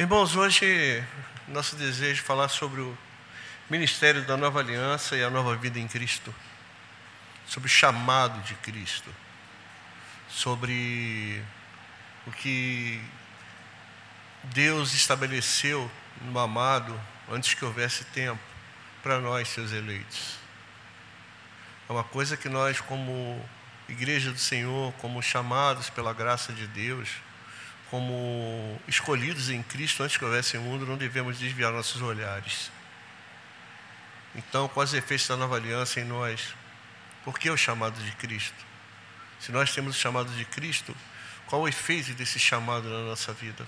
Irmãos, hoje nosso desejo é falar sobre o ministério da nova aliança e a nova vida em Cristo, sobre o chamado de Cristo, sobre o que Deus estabeleceu no amado antes que houvesse tempo para nós, seus eleitos. É uma coisa que nós, como igreja do Senhor, como chamados pela graça de Deus, como escolhidos em Cristo antes que houvesse mundo, não devemos desviar nossos olhares. Então, quais os efeitos da nova aliança em nós? Por que o chamado de Cristo? Se nós temos o chamado de Cristo, qual o efeito desse chamado na nossa vida?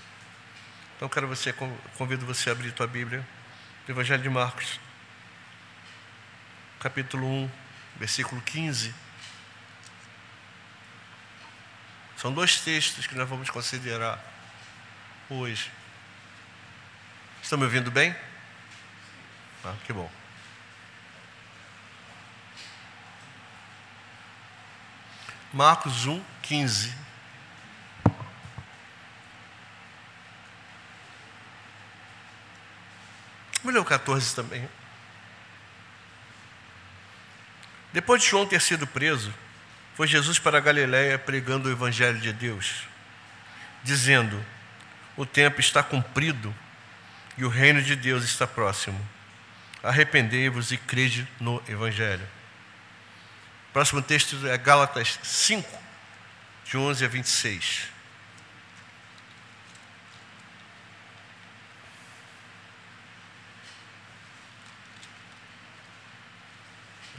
Então, quero você, convido você a abrir tua Bíblia, no Evangelho de Marcos, capítulo 1, versículo 15. São dois textos que nós vamos considerar hoje. Estão me ouvindo bem? Ah, que bom. Marcos 1, 15. Vamos ler o 14 também. Depois de João ter sido preso, foi Jesus para Galiléia pregando o Evangelho de Deus, dizendo: O tempo está cumprido e o reino de Deus está próximo. Arrependei-vos e crede no Evangelho. O próximo texto é Gálatas 5, de 11 a 26.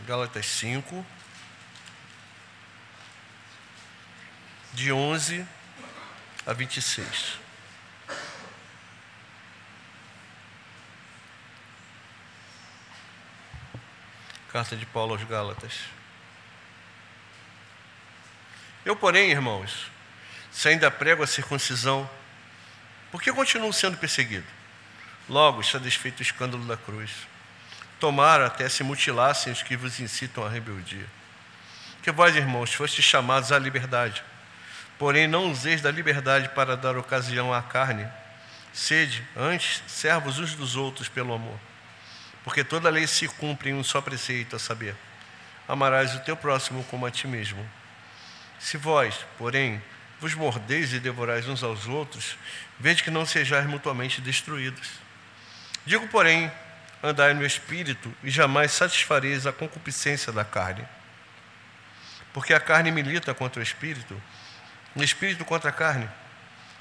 Gálatas 5, de 11 a 26. Carta de Paulo aos Gálatas. Eu, porém, irmãos, se ainda prego a circuncisão, por que continuo sendo perseguido? Logo está desfeito o escândalo da cruz. Tomaram até se mutilassem os que vos incitam à rebeldia. Que vós, irmãos, fostes chamados à liberdade Porém, não useis da liberdade para dar ocasião à carne. Sede, antes, servos uns dos outros pelo amor. Porque toda lei se cumpre em um só preceito, a saber: amarás o teu próximo como a ti mesmo. Se vós, porém, vos mordeis e devorais uns aos outros, vede que não sejais mutuamente destruídos. Digo, porém, andai no espírito e jamais satisfareis a concupiscência da carne. Porque a carne milita contra o espírito espírito contra a carne,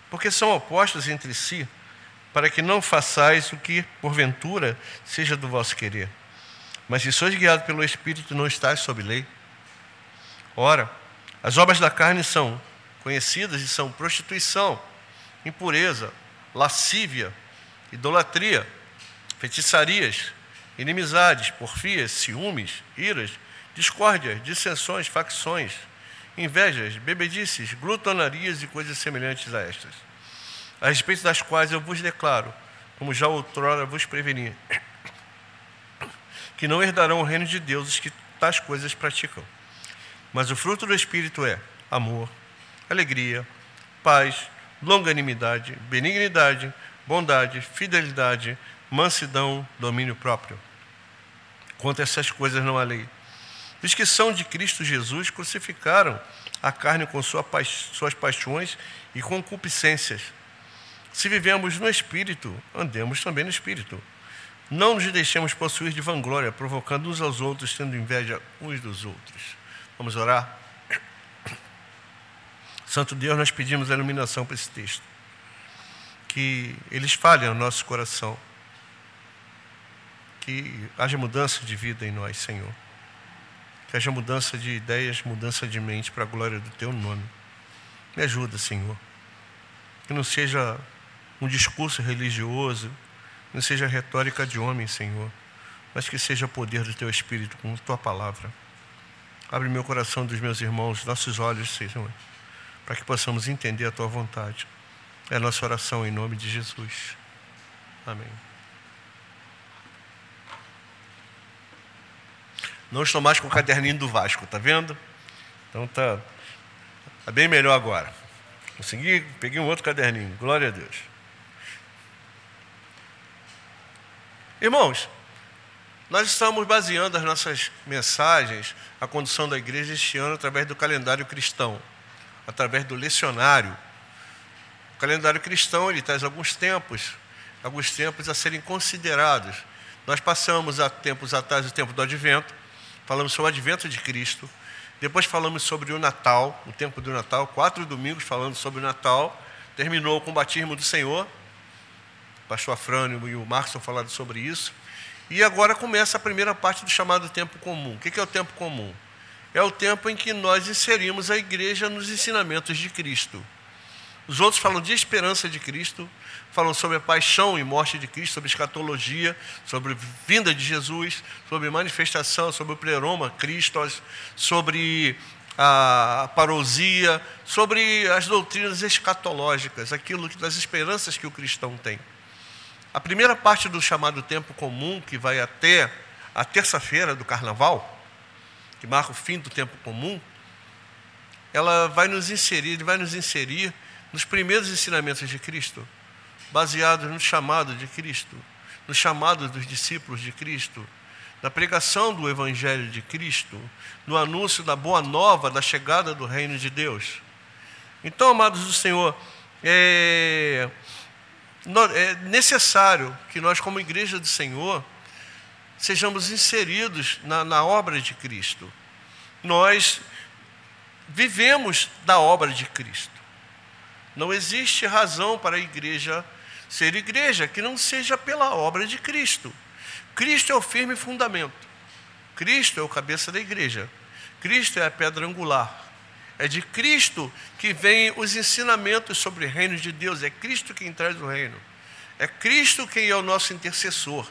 porque são opostos entre si, para que não façais o que, porventura, seja do vosso querer. Mas se sois guiados pelo Espírito, não estáis sob lei. Ora, as obras da carne são conhecidas e são prostituição, impureza, lascívia, idolatria, feitiçarias, inimizades, porfias, ciúmes, iras, discórdias, dissensões, facções invejas, bebedices, glutonarias e coisas semelhantes a estas, a respeito das quais eu vos declaro, como já outrora vos preveni, que não herdarão o reino de Deus os que tais coisas praticam. Mas o fruto do Espírito é amor, alegria, paz, longanimidade, benignidade, bondade, fidelidade, mansidão, domínio próprio. Quanto a essas coisas não há lei. Os que são de Cristo Jesus crucificaram a carne com suas paixões e concupiscências. Se vivemos no Espírito, andemos também no Espírito. Não nos deixemos possuir de vanglória, provocando uns aos outros, tendo inveja uns dos outros. Vamos orar? Santo Deus, nós pedimos a iluminação para esse texto. Que eles falhem no nosso coração. Que haja mudança de vida em nós, Senhor. Que haja mudança de ideias, mudança de mente para a glória do teu nome. Me ajuda, Senhor. Que não seja um discurso religioso, não seja retórica de homem, Senhor, mas que seja poder do teu Espírito com tua palavra. Abre meu coração dos meus irmãos, nossos olhos, Senhor, para que possamos entender a tua vontade. É a nossa oração em nome de Jesus. Amém. Não estou mais com o caderninho do Vasco, tá vendo? Então tá, tá bem melhor agora. Consegui, peguei um outro caderninho, glória a Deus. Irmãos, nós estamos baseando as nossas mensagens, a condução da igreja este ano através do calendário cristão, através do lecionário. O calendário cristão ele traz alguns tempos, alguns tempos a serem considerados. Nós passamos há tempos atrás o tempo do Advento, falamos sobre o Advento de Cristo. Depois falamos sobre o Natal, o tempo do Natal, quatro domingos falando sobre o Natal. Terminou com o batismo do Senhor. O pastor Afrânio e o Marcos falaram sobre isso. E agora começa a primeira parte do chamado tempo comum. O que é o tempo comum? É o tempo em que nós inserimos a igreja nos ensinamentos de Cristo. Os outros falam de esperança de Cristo, falam sobre a paixão e morte de Cristo, sobre escatologia, sobre vinda de Jesus, sobre manifestação, sobre o pleroma Cristo, sobre a parousia, sobre as doutrinas escatológicas, aquilo das esperanças que o cristão tem. A primeira parte do chamado tempo comum, que vai até a terça-feira do carnaval, que marca o fim do tempo comum, ela vai nos inserir, vai nos inserir nos primeiros ensinamentos de Cristo, baseados no chamado de Cristo, no chamado dos discípulos de Cristo, na pregação do Evangelho de Cristo, no anúncio da boa nova da chegada do reino de Deus. Então, amados do Senhor, é, é necessário que nós, como igreja do Senhor, sejamos inseridos na, na obra de Cristo. Nós vivemos da obra de Cristo. Não existe razão para a igreja ser igreja que não seja pela obra de Cristo. Cristo é o firme fundamento. Cristo é o cabeça da igreja. Cristo é a pedra angular. É de Cristo que vêm os ensinamentos sobre o reino de Deus. É Cristo quem traz o reino. É Cristo quem é o nosso intercessor.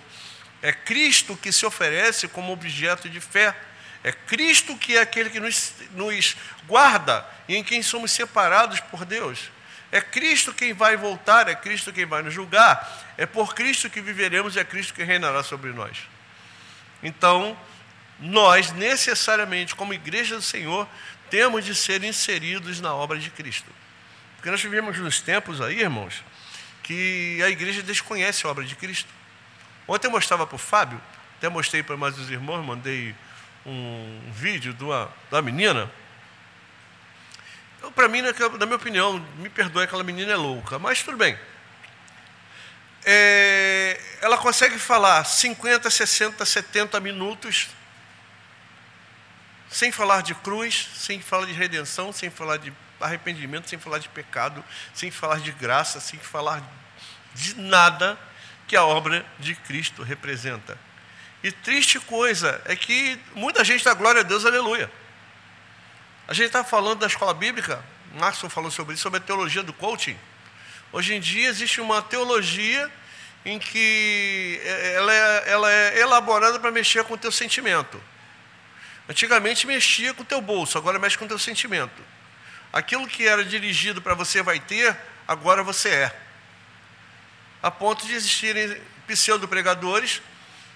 É Cristo que se oferece como objeto de fé. É Cristo que é aquele que nos, nos guarda e em quem somos separados por Deus. É Cristo quem vai voltar, é Cristo quem vai nos julgar. É por Cristo que viveremos e é Cristo que reinará sobre nós. Então, nós necessariamente, como igreja do Senhor, temos de ser inseridos na obra de Cristo. Porque nós vivemos nos tempos aí, irmãos, que a igreja desconhece a obra de Cristo. Ontem eu mostrava para o Fábio, até mostrei para mais os irmãos, mandei um vídeo de uma, uma menina para mim, na minha opinião, me perdoe, aquela menina é louca, mas tudo bem. É, ela consegue falar 50, 60, 70 minutos sem falar de cruz, sem falar de redenção, sem falar de arrependimento, sem falar de pecado, sem falar de graça, sem falar de nada que a obra de Cristo representa. E triste coisa é que muita gente dá glória a Deus, aleluia. A gente está falando da escola bíblica, Márcio falou sobre isso, sobre a teologia do coaching. Hoje em dia existe uma teologia em que ela é, ela é elaborada para mexer com o teu sentimento. Antigamente mexia com o teu bolso, agora mexe com o teu sentimento. Aquilo que era dirigido para você vai ter, agora você é. A ponto de existirem pseudo-pregadores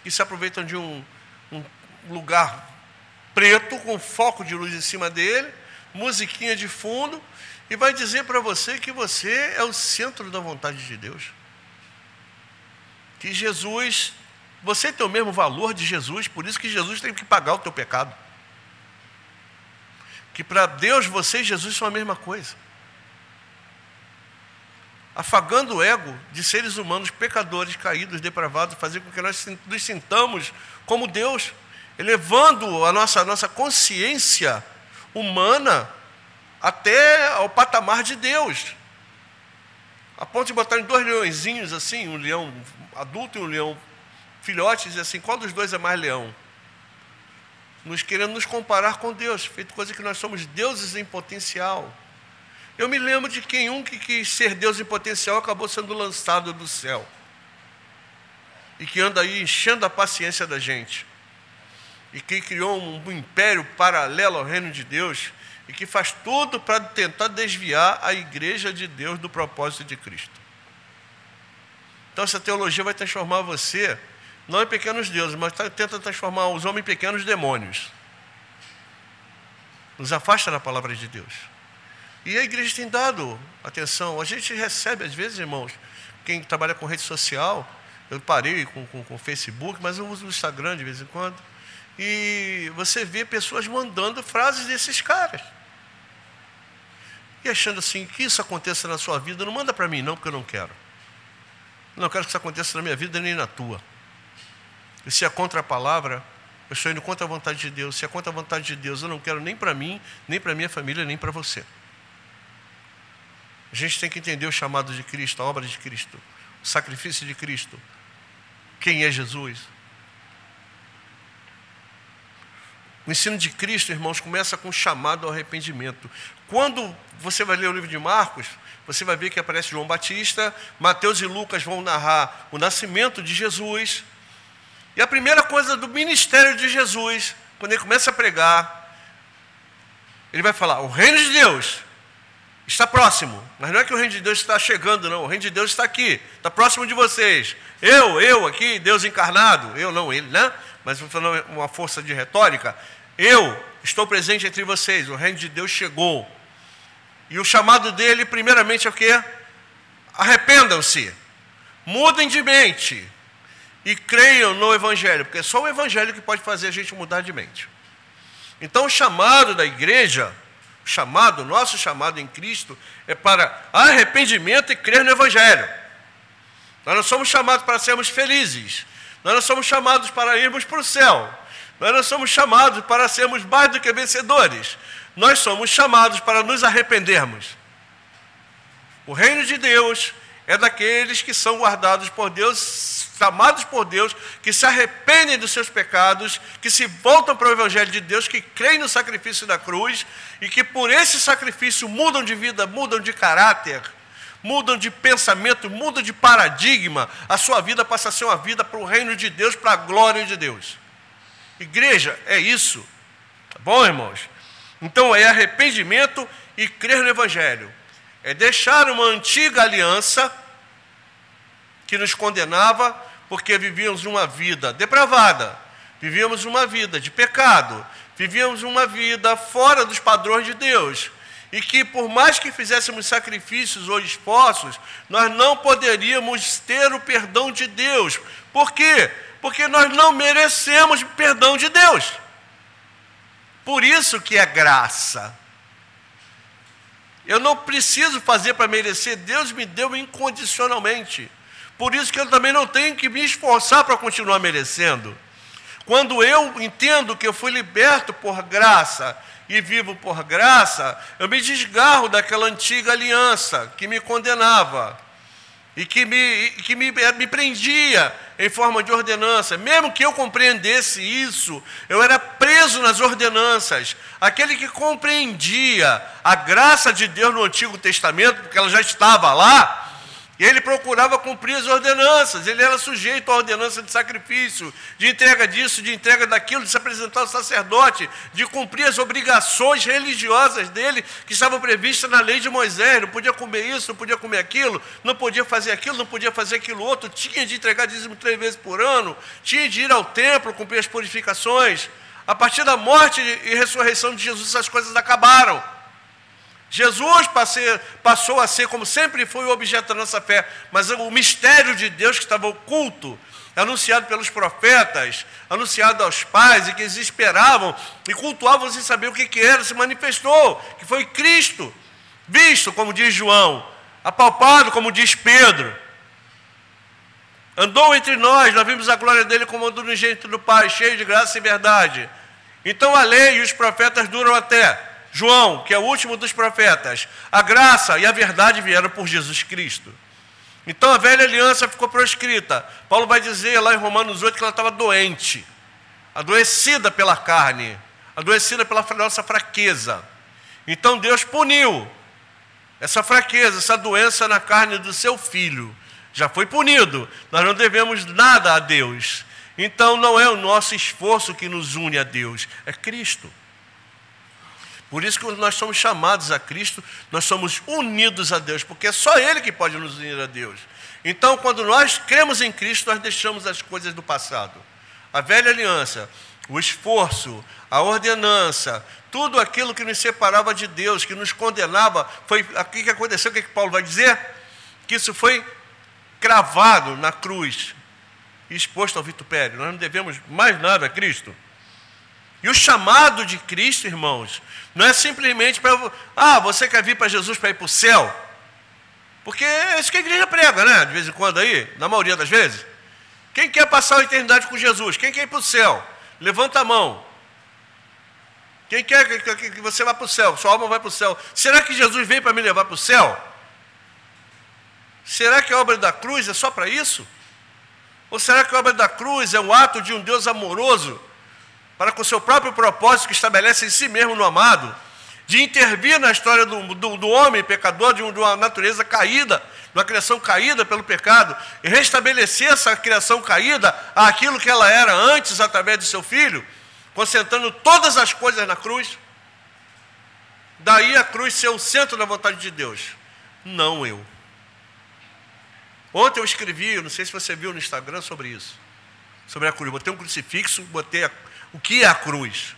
que se aproveitam de um, um lugar preto, com foco de luz em cima dele, musiquinha de fundo, e vai dizer para você que você é o centro da vontade de Deus. Que Jesus, você tem o mesmo valor de Jesus, por isso que Jesus tem que pagar o teu pecado. Que para Deus você e Jesus são a mesma coisa. Afagando o ego de seres humanos pecadores, caídos, depravados, fazer com que nós nos sintamos como Deus elevando a nossa, a nossa consciência humana até ao patamar de Deus. A ponto de botar em dois leõezinhos assim, um leão adulto e um leão filhote, e dizer assim, qual dos dois é mais leão? Nos querendo nos comparar com Deus, feito coisa que nós somos deuses em potencial. Eu me lembro de quem um que quis ser Deus em potencial acabou sendo lançado do céu. E que anda aí enchendo a paciência da gente e que criou um império paralelo ao reino de Deus e que faz tudo para tentar desviar a igreja de Deus do propósito de Cristo. Então essa teologia vai transformar você não em pequenos deuses, mas tá, tenta transformar os homens em pequenos demônios. Nos afasta da palavra de Deus. E a igreja tem dado atenção. A gente recebe, às vezes, irmãos, quem trabalha com rede social, Eu parei com, com, com Facebook, mas eu uso o Instagram de vez em quando. E você vê pessoas mandando frases desses caras. E achando assim, que isso aconteça na sua vida, não manda para mim não, porque eu não quero. Não quero que isso aconteça na minha vida nem na tua. E se é contra a palavra, eu estou indo contra a vontade de Deus. Se é contra a vontade de Deus, eu não quero nem para mim, nem para minha família, nem para você. A gente tem que entender o chamado de Cristo, a obra de Cristo, o sacrifício de Cristo. Quem é Jesus? O ensino de Cristo, irmãos, começa com o chamado ao arrependimento. Quando você vai ler o livro de Marcos, você vai ver que aparece João Batista, Mateus e Lucas vão narrar o nascimento de Jesus. E a primeira coisa do ministério de Jesus, quando ele começa a pregar, ele vai falar: o reino de Deus está próximo. Mas não é que o reino de Deus está chegando, não. O reino de Deus está aqui, está próximo de vocês. Eu, eu aqui, Deus encarnado, eu não ele, né? Mas vou falar uma força de retórica. Eu estou presente entre vocês. O reino de Deus chegou. E o chamado dele, primeiramente, é o quê? Arrependam-se, mudem de mente e creiam no Evangelho, porque é só o Evangelho que pode fazer a gente mudar de mente. Então, o chamado da igreja chamado, nosso chamado em Cristo, é para arrependimento e crer no Evangelho. Nós não somos chamados para sermos felizes. Nós não somos chamados para irmos para o céu. Nós não somos chamados para sermos mais do que vencedores. Nós somos chamados para nos arrependermos. O reino de Deus é daqueles que são guardados por Deus, chamados por Deus, que se arrependem dos seus pecados, que se voltam para o Evangelho de Deus, que creem no sacrifício da cruz e que por esse sacrifício mudam de vida, mudam de caráter, mudam de pensamento, mudam de paradigma. A sua vida passa a ser uma vida para o reino de Deus, para a glória de Deus. Igreja, é isso. Tá bom, irmãos? Então é arrependimento e crer no Evangelho é deixar uma antiga aliança que nos condenava porque vivíamos uma vida depravada, vivíamos uma vida de pecado, vivíamos uma vida fora dos padrões de Deus. E que por mais que fizéssemos sacrifícios ou esforços, nós não poderíamos ter o perdão de Deus. Por quê? Porque nós não merecemos perdão de Deus. Por isso que é graça. Eu não preciso fazer para merecer, Deus me deu incondicionalmente. Por isso que eu também não tenho que me esforçar para continuar merecendo. Quando eu entendo que eu fui liberto por graça e vivo por graça, eu me desgarro daquela antiga aliança que me condenava e que me, que me, me prendia em forma de ordenança. Mesmo que eu compreendesse isso, eu era preso nas ordenanças. Aquele que compreendia a graça de Deus no Antigo Testamento, porque ela já estava lá, e ele procurava cumprir as ordenanças, ele era sujeito à ordenança de sacrifício, de entrega disso, de entrega daquilo, de se apresentar ao sacerdote, de cumprir as obrigações religiosas dele que estavam previstas na lei de Moisés. Não podia comer isso, não podia comer aquilo, não podia fazer aquilo, não podia fazer aquilo outro, tinha de entregar dízimo três vezes por ano, tinha de ir ao templo, cumprir as purificações. A partir da morte e ressurreição de Jesus, essas coisas acabaram. Jesus passou a ser, como sempre foi, o objeto da nossa fé, mas o mistério de Deus que estava oculto, anunciado pelos profetas, anunciado aos pais, e que eles esperavam e cultuavam sem saber o que, que era, se manifestou, que foi Cristo, visto, como diz João, apalpado, como diz Pedro. Andou entre nós, nós vimos a glória dele como do unigênito do Pai, cheio de graça e verdade. Então a lei e os profetas duram até João, que é o último dos profetas, a graça e a verdade vieram por Jesus Cristo. Então a velha aliança ficou proscrita. Paulo vai dizer lá em Romanos 8 que ela estava doente, adoecida pela carne, adoecida pela nossa fraqueza. Então Deus puniu essa fraqueza, essa doença na carne do seu filho. Já foi punido. Nós não devemos nada a Deus. Então não é o nosso esforço que nos une a Deus, é Cristo. Por isso que nós somos chamados a Cristo, nós somos unidos a Deus, porque é só Ele que pode nos unir a Deus. Então, quando nós cremos em Cristo, nós deixamos as coisas do passado. A velha aliança, o esforço, a ordenança, tudo aquilo que nos separava de Deus, que nos condenava, foi aqui que aconteceu, o que, é que Paulo vai dizer? Que isso foi cravado na cruz. exposto ao vitupério. Nós não devemos mais nada a Cristo. E o chamado de Cristo, irmãos, não é simplesmente para. Ah, você quer vir para Jesus para ir para o céu? Porque é isso que a igreja prega, né? De vez em quando aí, na maioria das vezes. Quem quer passar a eternidade com Jesus? Quem quer ir para o céu? Levanta a mão. Quem quer que você vá para o céu? Sua alma vai para o céu. Será que Jesus veio para me levar para o céu? Será que a obra da cruz é só para isso? Ou será que a obra da cruz é um ato de um Deus amoroso para com o seu próprio propósito que estabelece em si mesmo no amado, de intervir na história do, do, do homem pecador, de, de uma natureza caída, de uma criação caída pelo pecado, e restabelecer essa criação caída àquilo que ela era antes através do seu filho, concentrando todas as coisas na cruz? Daí a cruz ser o centro da vontade de Deus. Não eu. Ontem eu escrevi, não sei se você viu no Instagram sobre isso, sobre a cruz. Botei um crucifixo, botei a, o que é a cruz.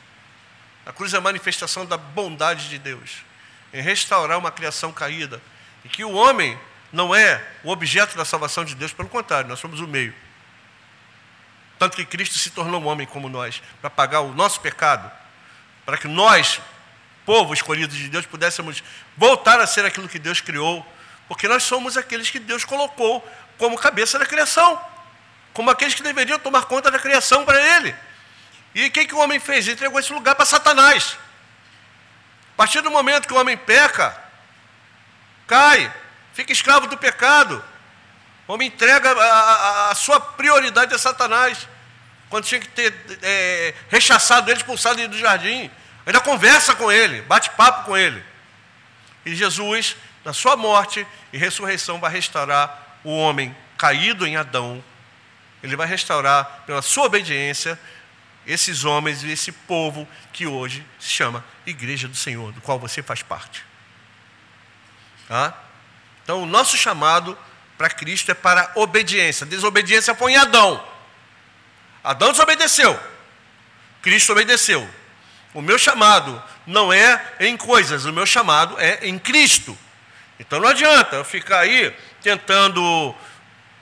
A cruz é a manifestação da bondade de Deus em restaurar uma criação caída. E que o homem não é o objeto da salvação de Deus, pelo contrário, nós somos o meio. Tanto que Cristo se tornou um homem como nós, para pagar o nosso pecado, para que nós, povo escolhido de Deus, pudéssemos voltar a ser aquilo que Deus criou porque nós somos aqueles que Deus colocou como cabeça da criação, como aqueles que deveriam tomar conta da criação para Ele. E o que, que o homem fez? Ele entregou esse lugar para Satanás. A partir do momento que o homem peca, cai, fica escravo do pecado, o homem entrega a, a, a sua prioridade a Satanás, quando tinha que ter é, rechaçado ele, expulsado ele do jardim. Ainda conversa com ele, bate papo com ele. E Jesus na sua morte e ressurreição, vai restaurar o homem caído em Adão. Ele vai restaurar, pela sua obediência, esses homens e esse povo que hoje se chama Igreja do Senhor, do qual você faz parte. Tá? Então, o nosso chamado para Cristo é para obediência. Desobediência foi em Adão. Adão desobedeceu. Cristo obedeceu. O meu chamado não é em coisas, o meu chamado é em Cristo. Então não adianta eu ficar aí tentando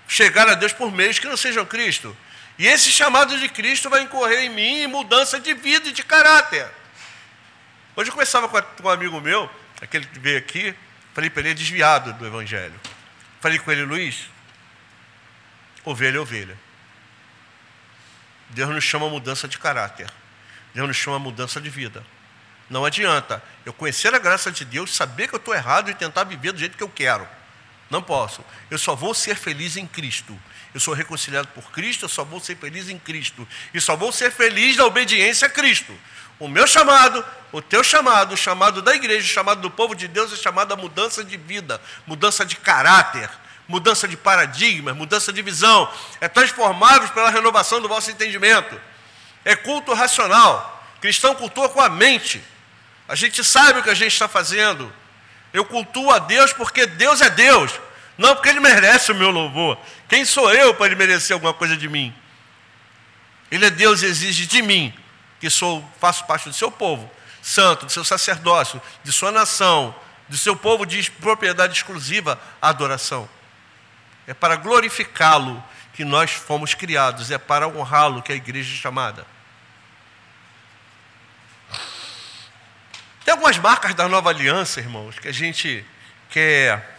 chegar a Deus por meios que não sejam Cristo. E esse chamado de Cristo vai incorrer em mim em mudança de vida e de caráter. Hoje eu conversava com um amigo meu, aquele que veio aqui, falei para ele, é desviado do Evangelho. Falei com ele, Luiz, ovelha é ovelha. Deus nos chama a mudança de caráter. Deus nos chama a mudança de vida. Não adianta eu conhecer a graça de Deus, saber que eu estou errado e tentar viver do jeito que eu quero. Não posso. Eu só vou ser feliz em Cristo. Eu sou reconciliado por Cristo, eu só vou ser feliz em Cristo. E só vou ser feliz na obediência a Cristo. O meu chamado, o teu chamado, o chamado da igreja, o chamado do povo de Deus é chamado a mudança de vida, mudança de caráter, mudança de paradigma, mudança de visão. É transformáveis pela renovação do vosso entendimento. É culto racional. Cristão cultua com a mente. A gente sabe o que a gente está fazendo. Eu cultuo a Deus porque Deus é Deus, não porque Ele merece o meu louvor. Quem sou eu para Ele merecer alguma coisa de mim? Ele é Deus e exige de mim, que sou, faço parte do seu povo, santo, do seu sacerdócio, de sua nação, do seu povo de propriedade exclusiva, a adoração. É para glorificá-lo que nós fomos criados, é para honrá-lo que a igreja é chamada. Tem algumas marcas da nova aliança, irmãos, que a gente quer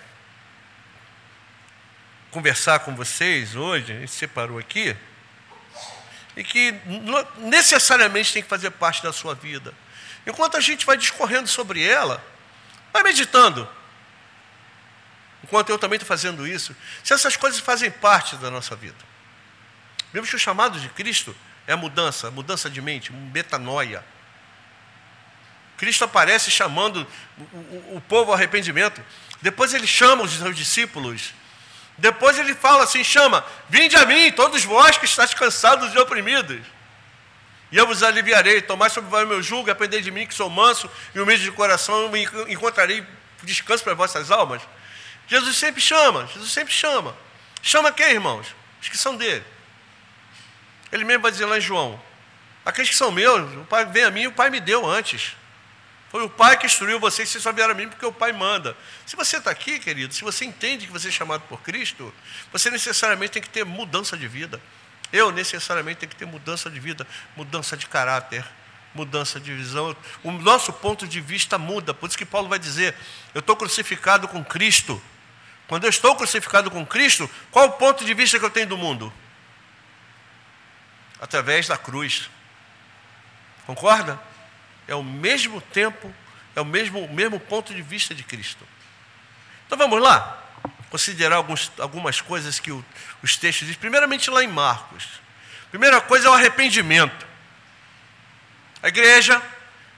conversar com vocês hoje, a gente separou aqui, e que necessariamente tem que fazer parte da sua vida. Enquanto a gente vai discorrendo sobre ela, vai meditando. Enquanto eu também estou fazendo isso, se essas coisas fazem parte da nossa vida. Vemos que o chamado de Cristo é a mudança, mudança de mente, metanoia. Cristo aparece chamando o, o, o povo ao arrependimento. Depois ele chama os seus discípulos. Depois ele fala assim: chama, vinde a mim, todos vós que estáis cansados e oprimidos. E eu vos aliviarei. Tomai sobre vós meu jugo, aprendei de mim, que sou manso e humilde de coração, e encontrarei descanso para vossas almas. Jesus sempre chama, Jesus sempre chama. Chama quem, irmãos? Os que são dele. Ele mesmo vai dizer lá em João: aqueles que são meus, o Pai vem a mim, o Pai me deu antes. Foi o Pai que instruiu vocês, vocês só vieram a mim porque o Pai manda. Se você está aqui, querido, se você entende que você é chamado por Cristo, você necessariamente tem que ter mudança de vida. Eu necessariamente tenho que ter mudança de vida, mudança de caráter, mudança de visão. O nosso ponto de vista muda. Por isso que Paulo vai dizer: Eu estou crucificado com Cristo. Quando eu estou crucificado com Cristo, qual o ponto de vista que eu tenho do mundo? Através da cruz. Concorda? É o mesmo tempo, é o mesmo, o mesmo ponto de vista de Cristo. Então vamos lá, considerar alguns, algumas coisas que o, os textos dizem. Primeiramente lá em Marcos. Primeira coisa é o arrependimento. A igreja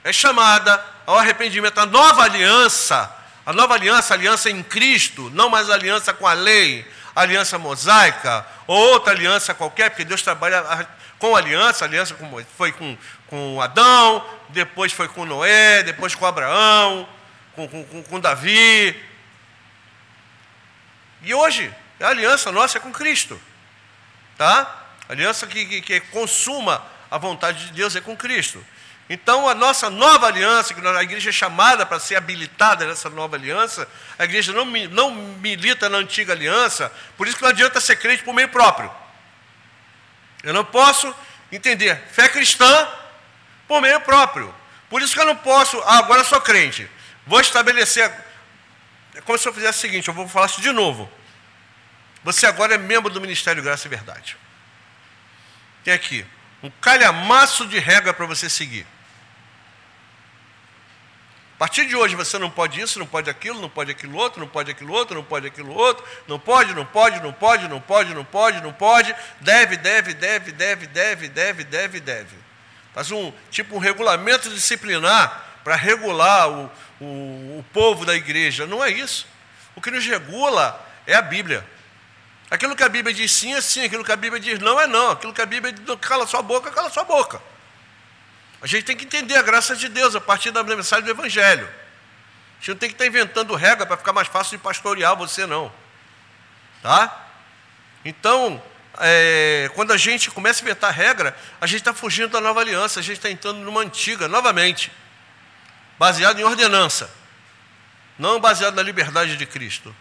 é chamada ao arrependimento, a nova aliança, a nova aliança, a aliança em Cristo, não mais aliança com a lei, aliança mosaica, ou outra aliança qualquer, porque Deus trabalha com aliança, aliança foi com, com Adão, depois foi com Noé, depois com Abraão, com, com, com Davi. E hoje, a aliança nossa é com Cristo. Tá? A aliança que, que, que consuma a vontade de Deus é com Cristo. Então, a nossa nova aliança, que a igreja é chamada para ser habilitada nessa nova aliança, a igreja não, não milita na antiga aliança, por isso que não adianta ser crente por meio próprio. Eu não posso entender fé cristã por meio próprio. Por isso que eu não posso, ah, agora sou crente. Vou estabelecer. É como se eu fizesse o seguinte, eu vou falar isso de novo. Você agora é membro do Ministério Graça e Verdade. Tem aqui um calhamaço de regra para você seguir. A partir de hoje você não pode isso, não pode aquilo, não pode aquilo outro, não pode aquilo outro, não pode aquilo outro, não pode, não pode, não pode, não pode, não pode, não pode, deve, deve, deve, deve, deve, deve, deve, deve. Faz um tipo um regulamento disciplinar para regular o, o, o povo da igreja. Não é isso. O que nos regula é a Bíblia. Aquilo que a Bíblia diz sim é sim, aquilo que a Bíblia diz não é não. Aquilo que a Bíblia diz cala sua boca, cala sua boca. A gente tem que entender a graça de Deus a partir da mensagem do Evangelho. A gente não tem que estar inventando regra para ficar mais fácil de pastorear você, não. Tá? Então, é, quando a gente começa a inventar regra, a gente está fugindo da nova aliança, a gente está entrando numa antiga, novamente, baseado em ordenança, não baseado na liberdade de Cristo.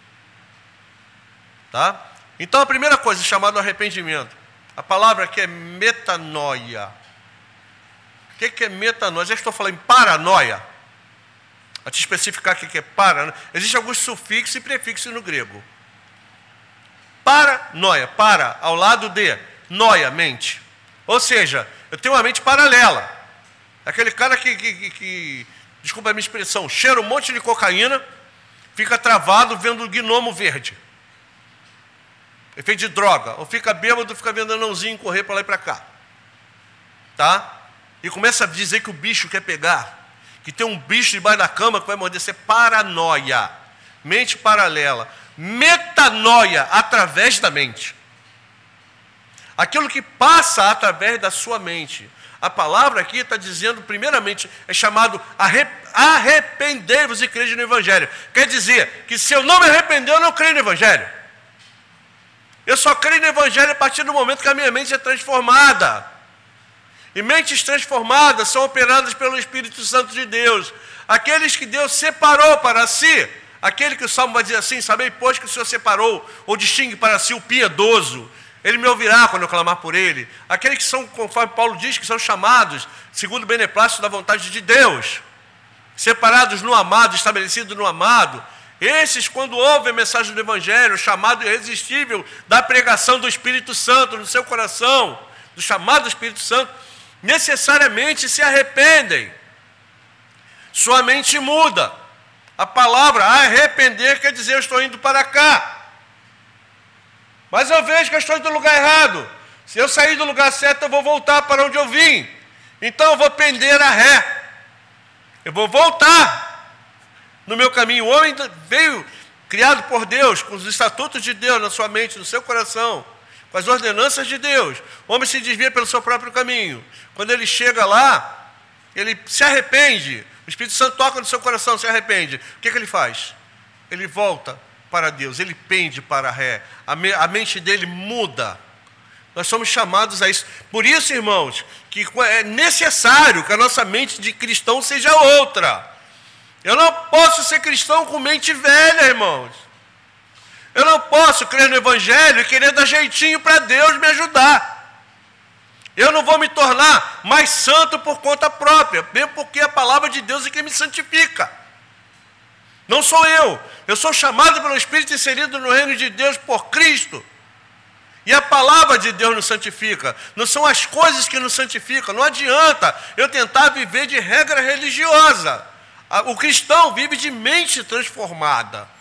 Tá? Então, a primeira coisa, chamado arrependimento. A palavra aqui é metanoia. O que é metanoia? Já estou falando em paranoia. A te especificar o que é paranoia. Existem alguns sufixos e prefixos no grego. Paranoia, para, ao lado de, noia, mente. Ou seja, eu tenho uma mente paralela. Aquele cara que, que, que, que desculpa a minha expressão, cheira um monte de cocaína, fica travado vendo o gnomo verde. Efeito de droga. Ou fica bêbado, fica vendo anãozinho correr para lá e para cá. Tá? E começa a dizer que o bicho quer pegar, que tem um bicho debaixo da cama que vai morder, isso é paranoia, mente paralela, metanoia através da mente. Aquilo que passa através da sua mente. A palavra aqui está dizendo, primeiramente, é chamado arrepender-vos e crer no Evangelho. Quer dizer que se eu não me arrepender, eu não creio no Evangelho. Eu só creio no Evangelho a partir do momento que a minha mente é transformada. E mentes transformadas são operadas pelo Espírito Santo de Deus. Aqueles que Deus separou para si, aquele que o Salmo vai dizer assim: Sabei, pois que o Senhor separou, ou distingue para si o piedoso, ele me ouvirá quando eu clamar por ele. Aqueles que são, conforme Paulo diz, que são chamados, segundo o beneplácito da vontade de Deus, separados no amado, estabelecidos no amado. Esses, quando ouvem a mensagem do Evangelho, o chamado irresistível da pregação do Espírito Santo no seu coração, do chamado do Espírito Santo, necessariamente se arrependem. Sua mente muda. A palavra arrepender quer dizer eu estou indo para cá. Mas eu vejo que eu estou indo no lugar errado. Se eu sair do lugar certo, eu vou voltar para onde eu vim. Então eu vou pender a ré. Eu vou voltar no meu caminho. O homem veio criado por Deus, com os estatutos de Deus na sua mente, no seu coração com as ordenanças de Deus. O homem se desvia pelo seu próprio caminho. Quando ele chega lá, ele se arrepende. O Espírito Santo toca no seu coração, se arrepende. O que, é que ele faz? Ele volta para Deus, ele pende para a ré. A, me, a mente dele muda. Nós somos chamados a isso. Por isso, irmãos, que é necessário que a nossa mente de cristão seja outra. Eu não posso ser cristão com mente velha, irmãos. Eu não posso crer no Evangelho e querer dar jeitinho para Deus me ajudar. Eu não vou me tornar mais santo por conta própria, mesmo porque a palavra de Deus é que me santifica. Não sou eu. Eu sou chamado pelo Espírito inserido no reino de Deus por Cristo. E a palavra de Deus nos santifica. Não são as coisas que nos santificam. Não adianta eu tentar viver de regra religiosa. O cristão vive de mente transformada.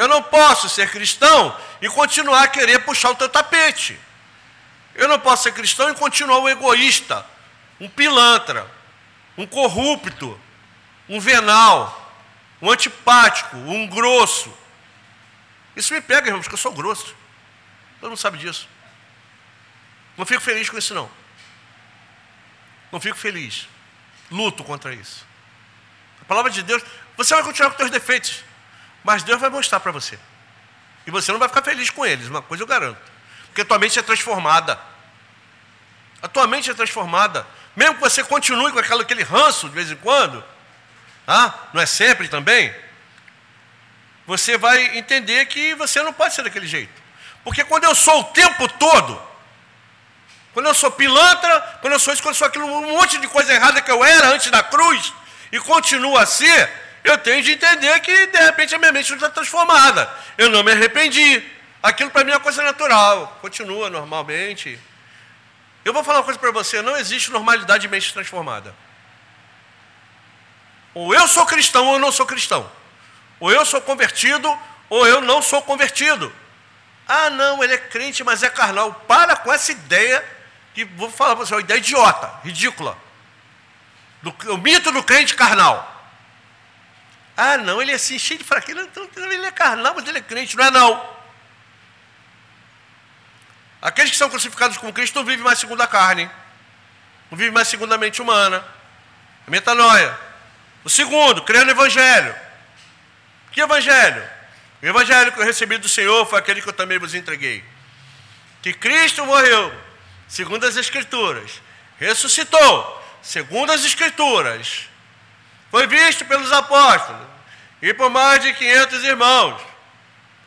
Eu não posso ser cristão e continuar a querer puxar o teu tapete. Eu não posso ser cristão e continuar um egoísta, um pilantra, um corrupto, um venal, um antipático, um grosso. Isso me pega, irmãos, porque eu sou grosso. Todo mundo sabe disso. Não fico feliz com isso, não. Não fico feliz. Luto contra isso. A palavra de Deus, você vai continuar com seus defeitos, mas Deus vai mostrar para você. E você não vai ficar feliz com eles, uma coisa eu garanto. Porque a tua mente é transformada. A tua mente é transformada. Mesmo que você continue com aquele, aquele ranço de vez em quando, ah, não é sempre também, você vai entender que você não pode ser daquele jeito. Porque quando eu sou o tempo todo, quando eu sou pilantra, quando eu sou isso, quando eu sou aquilo, um monte de coisa errada que eu era antes da cruz, e continua a ser, eu tenho de entender que de repente a minha mente não está transformada. Eu não me arrependi. Aquilo para mim é uma coisa natural, continua normalmente. Eu vou falar uma coisa para você: não existe normalidade de mente transformada. Ou eu sou cristão ou eu não sou cristão. Ou eu sou convertido ou eu não sou convertido. Ah, não, ele é crente, mas é carnal. Para com essa ideia, que vou falar para você, uma ideia idiota, ridícula. Do, o mito do crente carnal. Ah, não, ele é assim, cheio de fraqueza. Então, ele é carnal, mas ele é crente. Não é não. Aqueles que são crucificados com Cristo não vivem mais segundo a carne. Não vivem mais segundo a mente humana. A metanoia. O segundo, crer no Evangelho. Que Evangelho? O evangelho que eu recebi do Senhor foi aquele que eu também vos entreguei. Que Cristo morreu, segundo as Escrituras, ressuscitou, segundo as Escrituras, foi visto pelos apóstolos e por mais de 500 irmãos,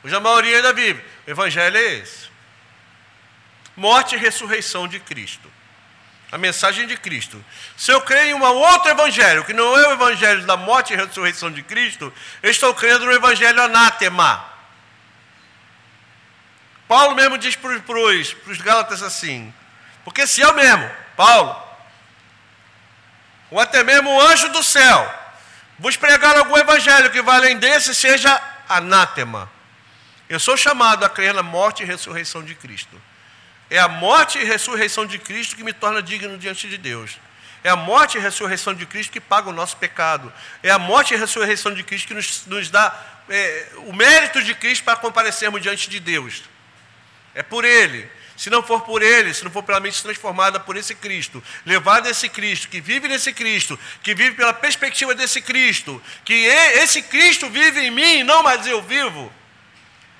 cuja maioria ainda vive. O evangelho é esse. Morte e ressurreição de Cristo. A mensagem de Cristo. Se eu creio em um outro evangelho, que não é o evangelho da morte e ressurreição de Cristo, eu estou crendo no evangelho anátema. Paulo mesmo diz para os Gálatas assim, porque se eu mesmo, Paulo, ou até mesmo o anjo do céu, vos pregar algum evangelho que vá além desse, seja anátema. Eu sou chamado a crer na morte e ressurreição de Cristo. É a morte e ressurreição de Cristo que me torna digno diante de Deus. É a morte e ressurreição de Cristo que paga o nosso pecado. É a morte e ressurreição de Cristo que nos, nos dá é, o mérito de Cristo para comparecermos diante de Deus. É por Ele. Se não for por Ele, se não for pela mente transformada por esse Cristo, levado esse Cristo, que vive nesse Cristo, que vive pela perspectiva desse Cristo, que esse Cristo vive em mim, não mais eu vivo,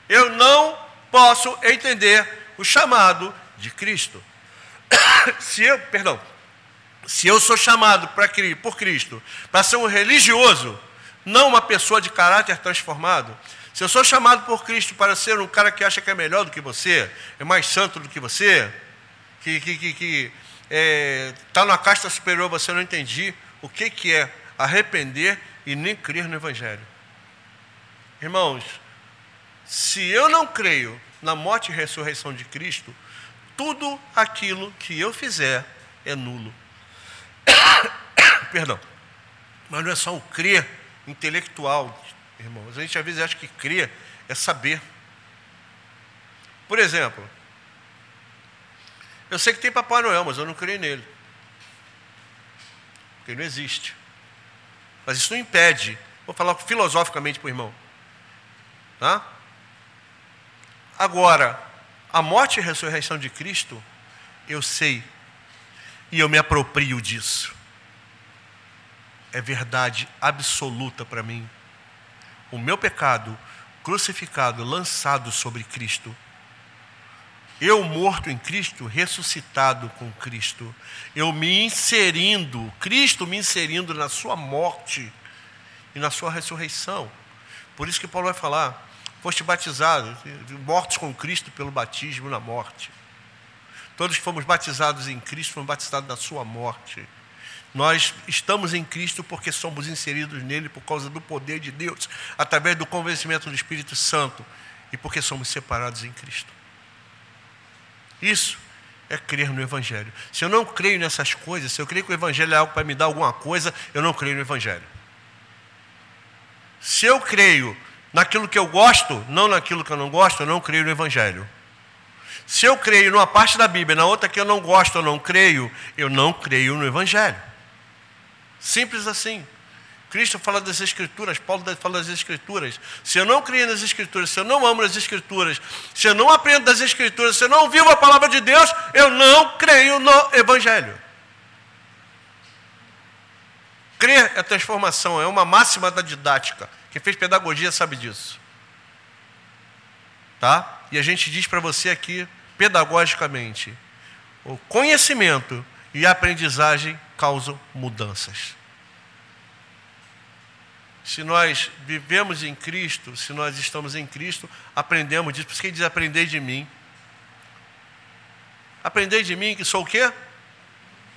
eu não posso entender o chamado de Cristo. Se eu, perdão, se eu sou chamado para por Cristo para ser um religioso, não uma pessoa de caráter transformado, se eu sou chamado por Cristo para ser um cara que acha que é melhor do que você, é mais santo do que você, que está que, que, que, é, tá numa casta superior, você não entendi o que, que é arrepender e nem crer no Evangelho. Irmãos, se eu não creio na morte e ressurreição de Cristo, tudo aquilo que eu fizer é nulo. Perdão. Mas não é só o crer intelectual, irmãos. A gente às vezes acha que crer é saber. Por exemplo, eu sei que tem Papai Noel, mas eu não creio nele. Porque ele não existe. Mas isso não impede. Vou falar filosoficamente para o irmão. Tá? Agora, a morte e a ressurreição de Cristo, eu sei e eu me aproprio disso. É verdade absoluta para mim. O meu pecado crucificado, lançado sobre Cristo. Eu morto em Cristo, ressuscitado com Cristo. Eu me inserindo, Cristo me inserindo na sua morte e na sua ressurreição. Por isso que Paulo vai falar: foste batizados, mortos com Cristo pelo batismo na morte. Todos que fomos batizados em Cristo, fomos batizados na sua morte. Nós estamos em Cristo porque somos inseridos nele por causa do poder de Deus, através do convencimento do Espírito Santo e porque somos separados em Cristo. Isso é crer no Evangelho. Se eu não creio nessas coisas, se eu creio que o Evangelho é algo para me dar alguma coisa, eu não creio no Evangelho. Se eu creio naquilo que eu gosto, não naquilo que eu não gosto, eu não creio no Evangelho. Se eu creio numa parte da Bíblia, na outra que eu não gosto ou não creio, eu não creio no Evangelho. Simples assim. Cristo fala das Escrituras, Paulo fala das Escrituras. Se eu não creio nas Escrituras, se eu não amo as Escrituras, se eu não aprendo das Escrituras, se eu não vivo a palavra de Deus, eu não creio no Evangelho. Crer é transformação, é uma máxima da didática. Quem fez pedagogia sabe disso. Tá? E a gente diz para você aqui, pedagogicamente, o conhecimento e a aprendizagem causam mudanças. Se nós vivemos em Cristo, se nós estamos em Cristo, aprendemos disso. Por isso que ele diz: aprender de mim. Aprender de mim, que sou o quê?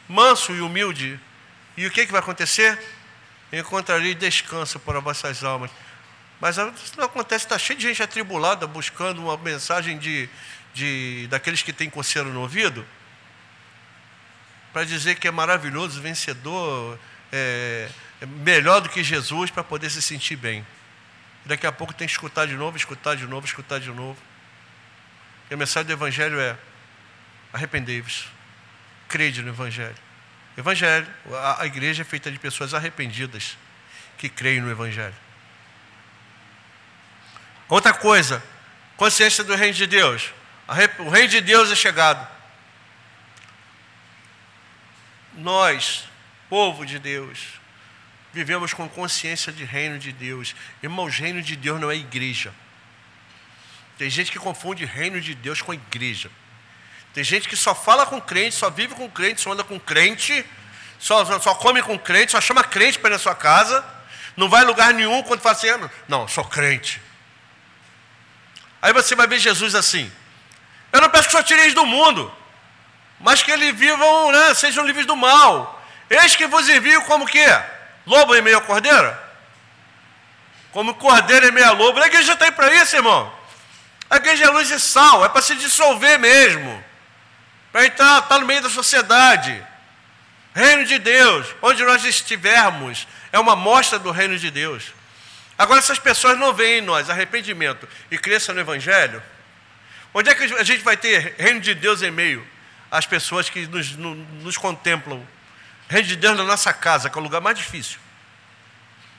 Manso e humilde. E o que, que vai acontecer? Encontrarei descanso para vossas almas. Mas isso não acontece, está cheio de gente atribulada buscando uma mensagem de, de daqueles que têm coceiro no ouvido, para dizer que é maravilhoso, vencedor, é, é melhor do que Jesus para poder se sentir bem. Daqui a pouco tem que escutar de novo, escutar de novo, escutar de novo. E a mensagem do Evangelho é: arrependei-vos, crede no Evangelho. Evangelho, a, a igreja é feita de pessoas arrependidas que creem no Evangelho. Outra coisa, consciência do reino de Deus. O reino de Deus é chegado. Nós, povo de Deus, vivemos com consciência de reino de Deus. Irmãos, reino de Deus não é igreja. Tem gente que confunde reino de Deus com igreja. Tem gente que só fala com crente, só vive com crente, só anda com crente, só, só come com crente, só chama crente para ir na sua casa, não vai em lugar nenhum quando fala assim, ah, não, sou crente. Aí você vai ver Jesus assim. Eu não peço que só tireis do mundo, mas que eles vivam, né, sejam livres do mal. Eis que vos envio como que? Lobo em meio a cordeiro? Como cordeiro em meio a lobo. A igreja está aí para isso, irmão. A igreja é luz e sal, é para se dissolver mesmo. Para entrar tá no meio da sociedade. Reino de Deus, onde nós estivermos, é uma mostra do reino de Deus. Agora, essas pessoas não veem em nós arrependimento e cresça no Evangelho, onde é que a gente vai ter reino de Deus em meio às pessoas que nos, no, nos contemplam? Reino de Deus na nossa casa, que é o lugar mais difícil.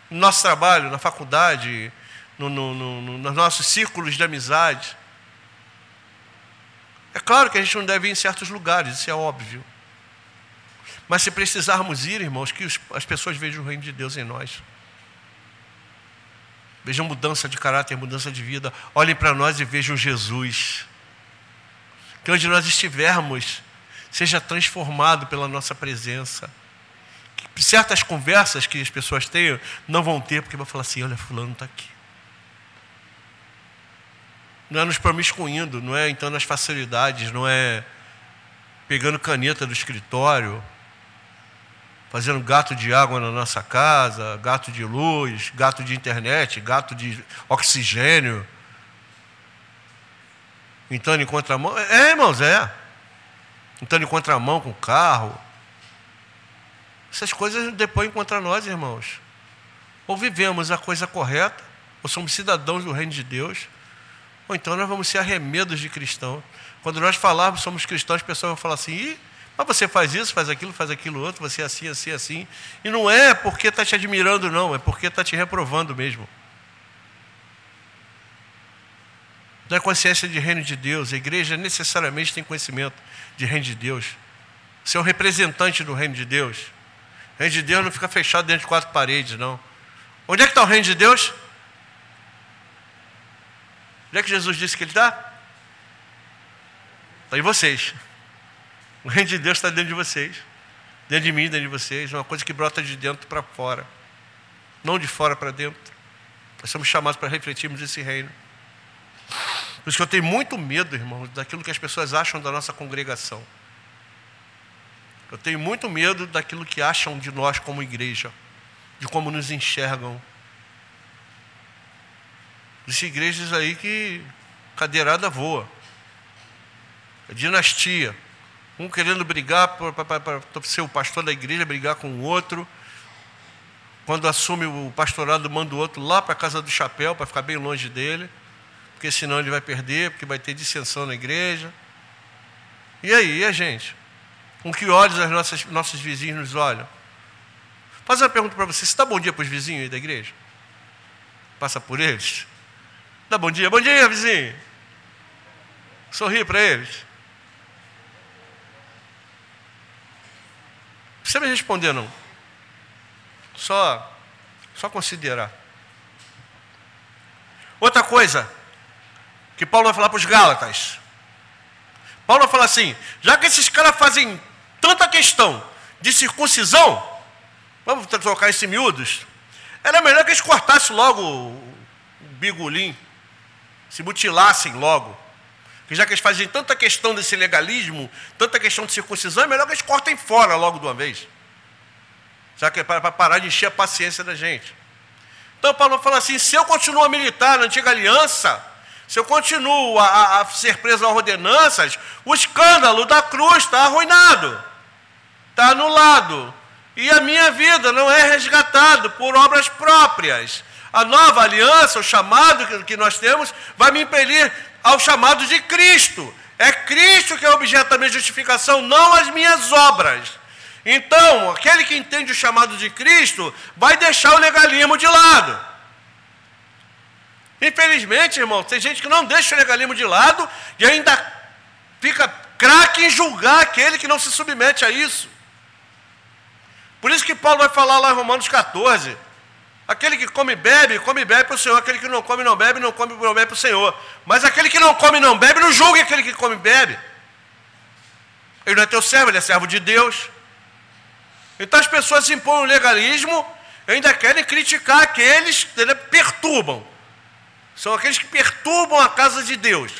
No nosso trabalho, na faculdade, no, no, nos nossos círculos de amizade. É claro que a gente não deve ir em certos lugares, isso é óbvio. Mas se precisarmos ir, irmãos, que os, as pessoas vejam o reino de Deus em nós. Vejam mudança de caráter, mudança de vida. Olhem para nós e vejam Jesus. Que onde nós estivermos, seja transformado pela nossa presença. Que certas conversas que as pessoas têm não vão ter, porque vão falar assim: olha, Fulano está aqui. Não é nos promiscuindo, não é então nas facilidades, não é pegando caneta do escritório, fazendo gato de água na nossa casa, gato de luz, gato de internet, gato de oxigênio. Entrando em contramão. É, irmãos, é. Entrando em contramão com o carro. Essas coisas depois contra nós, irmãos. Ou vivemos a coisa correta, ou somos cidadãos do reino de Deus, ou então nós vamos ser arremedos de cristão. Quando nós falarmos somos cristãos, as pessoas vão falar assim, Ih, mas você faz isso, faz aquilo, faz aquilo outro, você é assim, assim, assim. E não é porque está te admirando, não, é porque está te reprovando mesmo. Da consciência de reino de Deus, a igreja necessariamente tem conhecimento de reino de Deus. Você é um representante do reino de Deus. O reino de Deus não fica fechado dentro de quatro paredes, não. Onde é que está o reino de Deus? Onde é que Jesus disse que ele está? Está em vocês. O reino de Deus está dentro de vocês, dentro de mim, dentro de vocês, uma coisa que brota de dentro para fora, não de fora para dentro. Nós somos chamados para refletirmos esse reino. Por isso que eu tenho muito medo, irmãos, daquilo que as pessoas acham da nossa congregação. Eu tenho muito medo daquilo que acham de nós como igreja, de como nos enxergam. Existem igrejas aí que cadeirada voa. É dinastia. Um querendo brigar para ser o pastor da igreja, brigar com o outro. Quando assume o pastorado, manda o outro lá para a casa do chapéu, para ficar bem longe dele. Porque senão ele vai perder, porque vai ter dissensão na igreja. E aí, e a gente? Com que olhos as nossas, nossos vizinhos nos olham? Faz uma pergunta para você: você dá bom dia para os vizinhos aí da igreja? Passa por eles? Dá bom dia, bom dia, vizinho. Sorri para eles. Precisa me responder, não. Só, só considerar. Outra coisa que Paulo vai falar para os Gálatas. Paulo vai falar assim: já que esses caras fazem tanta questão de circuncisão, vamos trocar esse miúdos, era melhor que eles cortassem logo o bigolim, se mutilassem logo. Já que eles fazem tanta questão desse legalismo, tanta questão de circuncisão, é melhor que eles cortem fora logo de uma vez. Já que é para parar de encher a paciência da gente. Então Paulo fala assim: se eu continuo a militar na antiga aliança, se eu continuo a, a ser preso a ordenanças, o escândalo da cruz está arruinado, está anulado. E a minha vida não é resgatado por obras próprias. A nova aliança, o chamado que nós temos, vai me impelir ao chamado de Cristo. É Cristo que é objeto da minha justificação, não as minhas obras. Então, aquele que entende o chamado de Cristo vai deixar o legalismo de lado. Infelizmente, irmão, tem gente que não deixa o legalismo de lado e ainda fica craque em julgar aquele que não se submete a isso. Por isso que Paulo vai falar lá em Romanos 14. Aquele que come e bebe, come e bebe para o Senhor. Aquele que não come não bebe, não come e não bebe para o Senhor. Mas aquele que não come e não bebe, não julgue aquele que come e bebe. Ele não é teu servo, ele é servo de Deus. Então as pessoas impõem o legalismo e ainda querem criticar aqueles que perturbam são aqueles que perturbam a casa de Deus.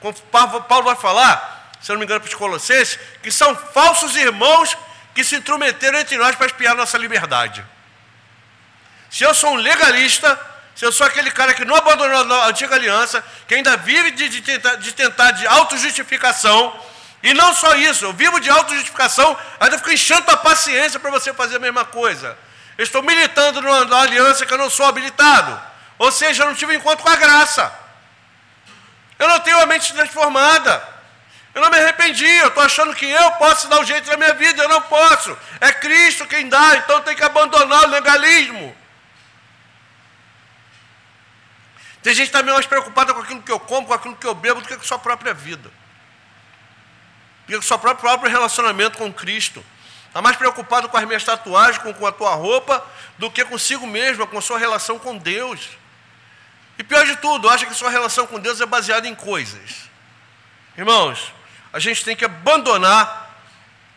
Como Paulo vai falar, se eu não me engano, para os Colossenses, que são falsos irmãos que se intrometeram entre nós para espiar nossa liberdade. Se eu sou um legalista, se eu sou aquele cara que não abandonou a antiga aliança, que ainda vive de, de tentar, de, tentar de autojustificação, e não só isso, eu vivo de autojustificação, ainda fico enchendo a paciência para você fazer a mesma coisa. Eu estou militando numa aliança que eu não sou habilitado. Ou seja, eu não tive encontro com a graça. Eu não tenho a mente transformada. Eu não me arrependi, eu estou achando que eu posso dar o um jeito na minha vida, eu não posso. É Cristo quem dá, então tem que abandonar o legalismo. Tem gente também mais preocupada com aquilo que eu como, com aquilo que eu bebo, do que com a sua própria vida. Do que com o seu próprio, próprio relacionamento com Cristo. Está mais preocupado com as minhas tatuagens, com, com a tua roupa, do que consigo mesmo, com a sua relação com Deus. E pior de tudo, acha que sua relação com Deus é baseada em coisas. Irmãos, a gente tem que abandonar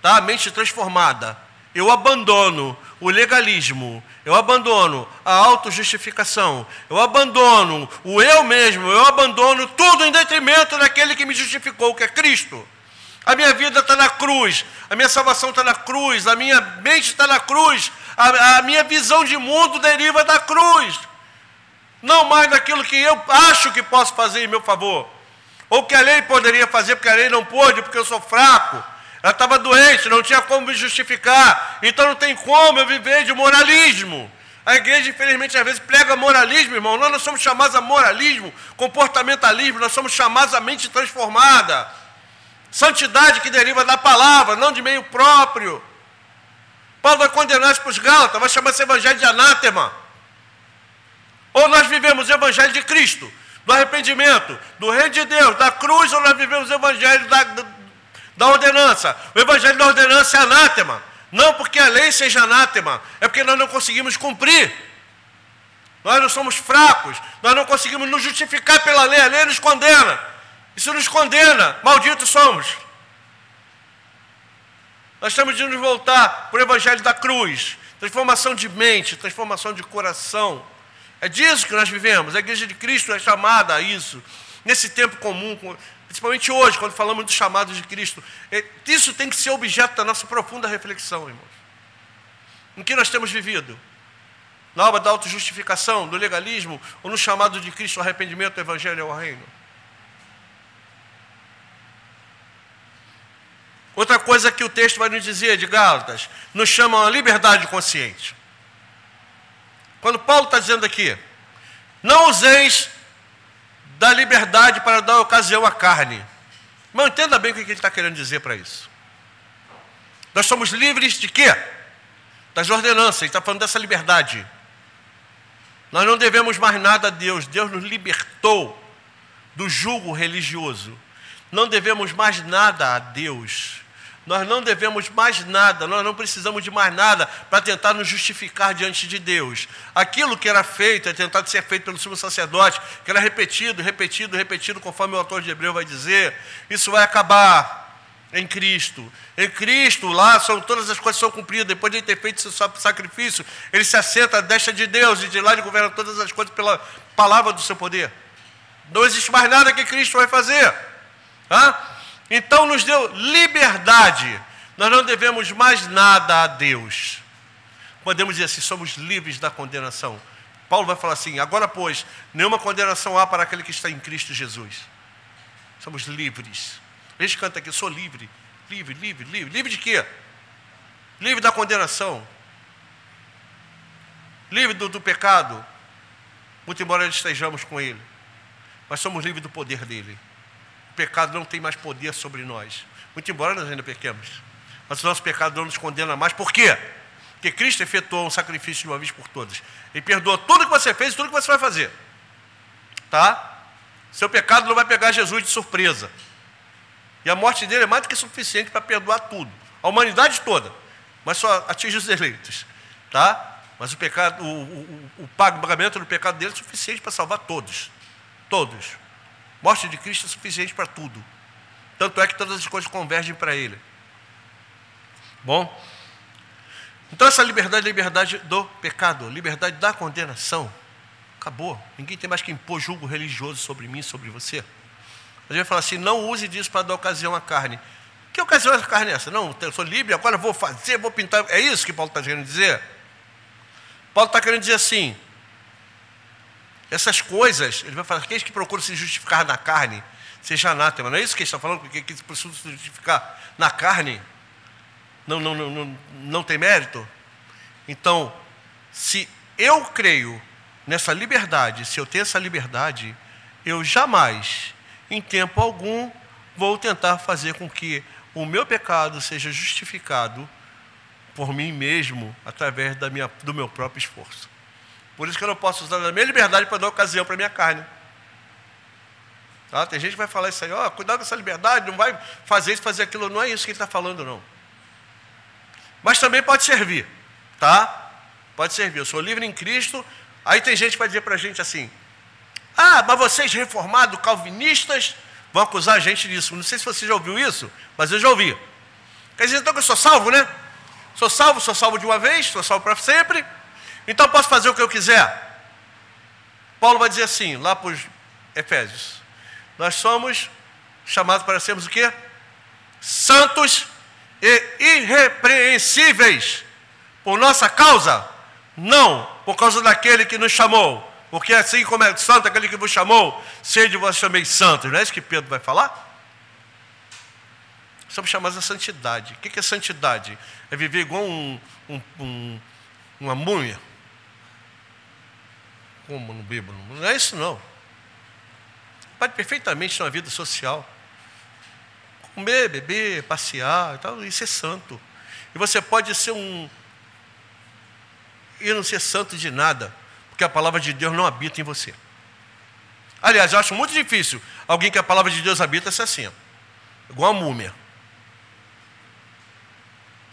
tá, a mente transformada. Eu abandono o legalismo, eu abandono a autojustificação, eu abandono o eu mesmo, eu abandono tudo em detrimento daquele que me justificou, que é Cristo. A minha vida está na cruz, a minha salvação está na cruz, a minha mente está na cruz, a, a minha visão de mundo deriva da cruz não mais daquilo que eu acho que posso fazer em meu favor, ou que a lei poderia fazer, porque a lei não pôde, porque eu sou fraco. Ela estava doente, não tinha como me justificar, então não tem como eu viver de moralismo. A igreja, infelizmente, às vezes prega moralismo, irmão. Nós não somos chamados a moralismo, comportamentalismo, nós somos chamados a mente transformada. Santidade que deriva da palavra, não de meio próprio. Paulo vai condenar isso para os Gálatas, vai chamar esse evangelho de anátema. Ou nós vivemos o Evangelho de Cristo, do arrependimento, do reino de Deus, da cruz, ou nós vivemos o Evangelho da, da, ordenança. O Evangelho da ordenança é anátema. Não porque a lei seja anátema, é porque nós não conseguimos cumprir. Nós não somos fracos, nós não conseguimos nos justificar pela lei, a lei nos condena. Isso nos condena, malditos somos. Nós temos de nos voltar para o Evangelho da cruz transformação de mente, transformação de coração. É disso que nós vivemos. A igreja de Cristo é chamada a isso. nesse tempo comum, principalmente hoje, quando falamos do chamado de Cristo. É, isso tem que ser objeto da nossa profunda reflexão, irmãos. Em que nós temos vivido? Na obra da autojustificação, do legalismo, ou no chamado de Cristo arrependimento, Evangelho ao Reino? Outra coisa que o texto vai nos dizer de Gálatas, nos chamam a liberdade consciente. Quando Paulo está dizendo aqui, não useis da liberdade para dar ocasião à carne. Mas entenda bem o que ele está querendo dizer para isso. Nós somos livres de quê? Das ordenanças, ele está falando dessa liberdade. Nós não devemos mais nada a Deus, Deus nos libertou do jugo religioso. Não devemos mais nada a Deus. Nós não devemos mais nada, nós não precisamos de mais nada para tentar nos justificar diante de Deus. Aquilo que era feito, é tentado ser feito pelo sumo sacerdote, que era repetido, repetido, repetido, conforme o autor de Hebreu vai dizer, isso vai acabar em Cristo. Em Cristo, lá são todas as coisas são cumpridas. Depois de ele ter feito seu sacrifício, ele se assenta à destra de Deus e de lá ele governa todas as coisas pela palavra do seu poder. Não existe mais nada que Cristo vai fazer. Hã? Então nos deu liberdade. Nós não devemos mais nada a Deus. Podemos dizer assim, somos livres da condenação. Paulo vai falar assim: agora, pois, nenhuma condenação há para aquele que está em Cristo Jesus. Somos livres. A gente canta aqui, sou livre, livre, livre, livre. Livre de quê? Livre da condenação. Livre do, do pecado. Muito embora estejamos com Ele. Mas somos livres do poder dEle pecado não tem mais poder sobre nós. Muito embora nós ainda pequemos. Mas o nosso pecado não nos condena mais. Por quê? Porque Cristo efetuou um sacrifício de uma vez por todas. Ele perdoa tudo que você fez e tudo que você vai fazer. Tá? Seu pecado não vai pegar Jesus de surpresa. E a morte dele é mais do que suficiente para perdoar tudo. A humanidade toda. Mas só atinge os eleitos. Tá? Mas o pecado, o, o, o pagamento do pecado dele é suficiente para salvar todos. Todos. Morte de Cristo é suficiente para tudo. Tanto é que todas as coisas convergem para Ele. Bom, então essa liberdade é liberdade do pecado, liberdade da condenação. Acabou. Ninguém tem mais que impor julgo religioso sobre mim, sobre você. A gente vai falar assim: não use disso para dar ocasião à carne. Que ocasião à carne é essa? Não, eu sou livre, agora vou fazer, vou pintar. É isso que Paulo está querendo dizer? Paulo está querendo dizer assim: essas coisas, ele vai falar, aqueles que procuram se justificar na carne, seja anátema. Não é isso que ele está falando? Porque que procuram se justificar na carne não, não, não, não, não tem mérito? Então, se eu creio nessa liberdade, se eu tenho essa liberdade, eu jamais, em tempo algum, vou tentar fazer com que o meu pecado seja justificado por mim mesmo, através da minha, do meu próprio esforço. Por isso que eu não posso usar a minha liberdade para dar ocasião para a minha carne. Tá? Tem gente que vai falar isso aí, ó, oh, cuidado com essa liberdade, não vai fazer isso, fazer aquilo. Não é isso que ele está falando, não. Mas também pode servir, tá? Pode servir. Eu sou livre em Cristo. Aí tem gente que vai dizer para a gente assim: Ah, mas vocês reformados, calvinistas, vão acusar a gente disso. Não sei se você já ouviu isso, mas eu já ouvi. Quer dizer, então que eu sou salvo, né? Sou salvo, sou salvo de uma vez, sou salvo para sempre. Então posso fazer o que eu quiser? Paulo vai dizer assim, lá para os Efésios: Nós somos chamados para sermos o quê? Santos e irrepreensíveis. Por nossa causa? Não, por causa daquele que nos chamou. Porque assim como é santo aquele que vos chamou, sede vós também santos. Não é isso que Pedro vai falar? Somos chamados a santidade. O que é santidade? É viver igual um, um, um, uma múmia como no Bíblia. Não é isso não. Pode perfeitamente uma vida social. Comer, beber, passear e tal, isso é santo. E você pode ser um. e não ser santo de nada, porque a palavra de Deus não habita em você. Aliás, eu acho muito difícil alguém que a palavra de Deus habita ser assim, igual a múmia.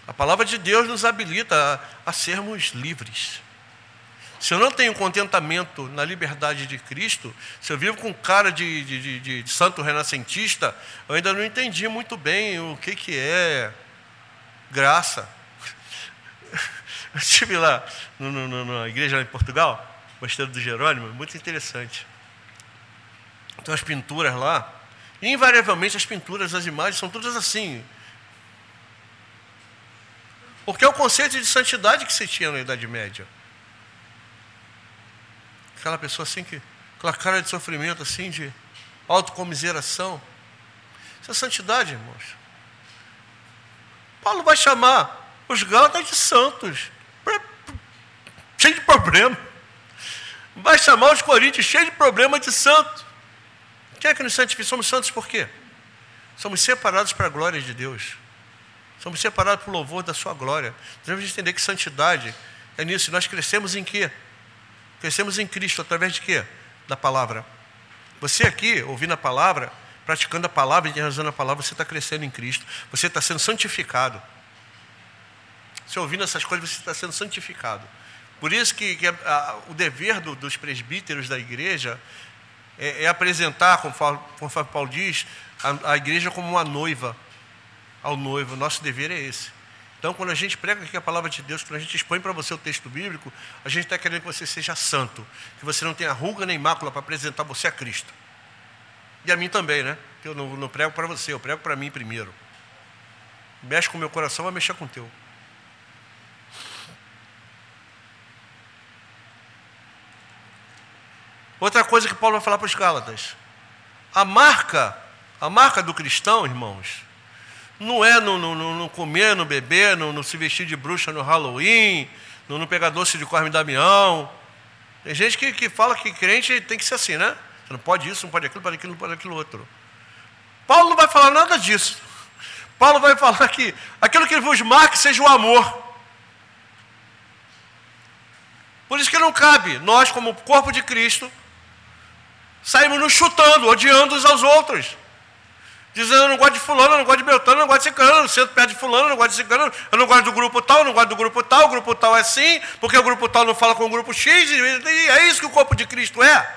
A palavra de Deus nos habilita a, a sermos livres. Se eu não tenho contentamento na liberdade de Cristo, se eu vivo com cara de, de, de, de santo renascentista, eu ainda não entendi muito bem o que, que é graça. Eu estive lá no, no, na igreja em Portugal, Mosteiro do Jerônimo, muito interessante. Tem as pinturas lá. E, invariavelmente as pinturas, as imagens são todas assim. Porque é o conceito de santidade que se tinha na Idade Média. Aquela pessoa assim que. Aquela cara de sofrimento assim, de autocomiseração. Isso é santidade, irmãos. Paulo vai chamar os Gálatas de santos. Cheio de problema. Vai chamar os Coríntios cheio de problema de santo. Quem é que nos santifica? Somos santos por quê? Somos separados para a glória de Deus. Somos separados para o louvor da sua glória. Devemos entender que santidade é nisso. Nós crescemos em quê? Crescemos em Cristo através de quê? Da palavra. Você aqui, ouvindo a palavra, praticando a palavra e realizando a palavra, você está crescendo em Cristo. Você está sendo santificado. Você ouvindo essas coisas, você está sendo santificado. Por isso que, que a, o dever do, dos presbíteros da igreja é, é apresentar, conforme, conforme Paulo diz, a, a igreja como uma noiva ao noivo. Nosso dever é esse. Então, quando a gente prega aqui a palavra de Deus, quando a gente expõe para você o texto bíblico, a gente está querendo que você seja santo, que você não tenha ruga nem mácula para apresentar você a Cristo. E a mim também, né? Eu não, não prego para você, eu prego para mim primeiro. Mexe com o meu coração, vai mexer com o teu. Outra coisa que Paulo vai falar para os Gálatas. A marca, a marca do cristão, irmãos, não é no, no, no comer, no beber, no, no, se vestir de bruxa no Halloween, no, no pegar doce de Corme Damião. Tem gente que, que fala que crente tem que ser assim, né? Você não pode isso, não pode aquilo, não pode aquilo, não pode aquilo outro. Paulo não vai falar nada disso. Paulo vai falar que aquilo que vos marque seja o amor. Por isso que não cabe, nós, como corpo de Cristo, saímos nos chutando, odiando uns aos outros. Dizendo, eu não gosto de fulano, eu não gosto de Beltrano, eu não gosto de ciclano, eu não sento perto de fulano, eu não gosto de ciclano, eu não gosto do grupo tal, eu não gosto do grupo tal, o grupo tal é assim, porque o grupo tal não fala com o grupo X, e é isso que o corpo de Cristo é.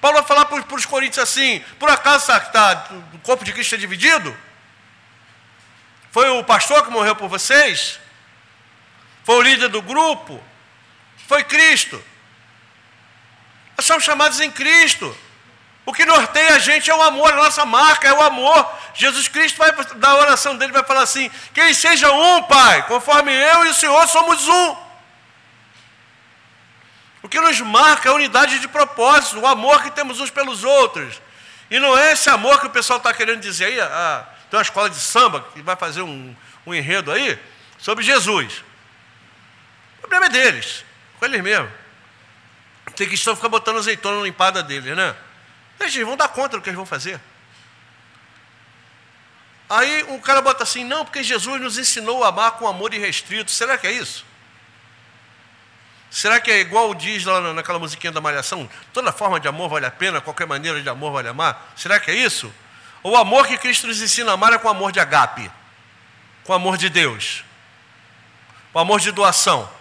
Paulo vai falar para os coríntios assim, por acaso tá, o corpo de Cristo é dividido? Foi o pastor que morreu por vocês? Foi o líder do grupo? Foi Cristo? Nós somos chamados em Cristo. O que norteia a gente é o amor, a nossa marca é o amor. Jesus Cristo vai da oração dele vai falar assim: "Quem seja um, Pai, conforme eu e o Senhor somos um". O que nos marca é a unidade de propósito, o amor que temos uns pelos outros. E não é esse amor que o pessoal está querendo dizer aí. Ah, tem uma escola de samba que vai fazer um, um enredo aí sobre Jesus. O problema é deles, com eles mesmos. Tem que estão ficar botando azeitona na empada deles, né? Eles vão dar conta do que eles vão fazer. Aí o cara bota assim, não, porque Jesus nos ensinou a amar com amor irrestrito. Será que é isso? Será que é igual diz lá naquela musiquinha da Malhação? Toda forma de amor vale a pena, qualquer maneira de amor vale amar? Será que é isso? Ou o amor que Cristo nos ensina a amar é com amor de agape, com amor de Deus, o amor de doação.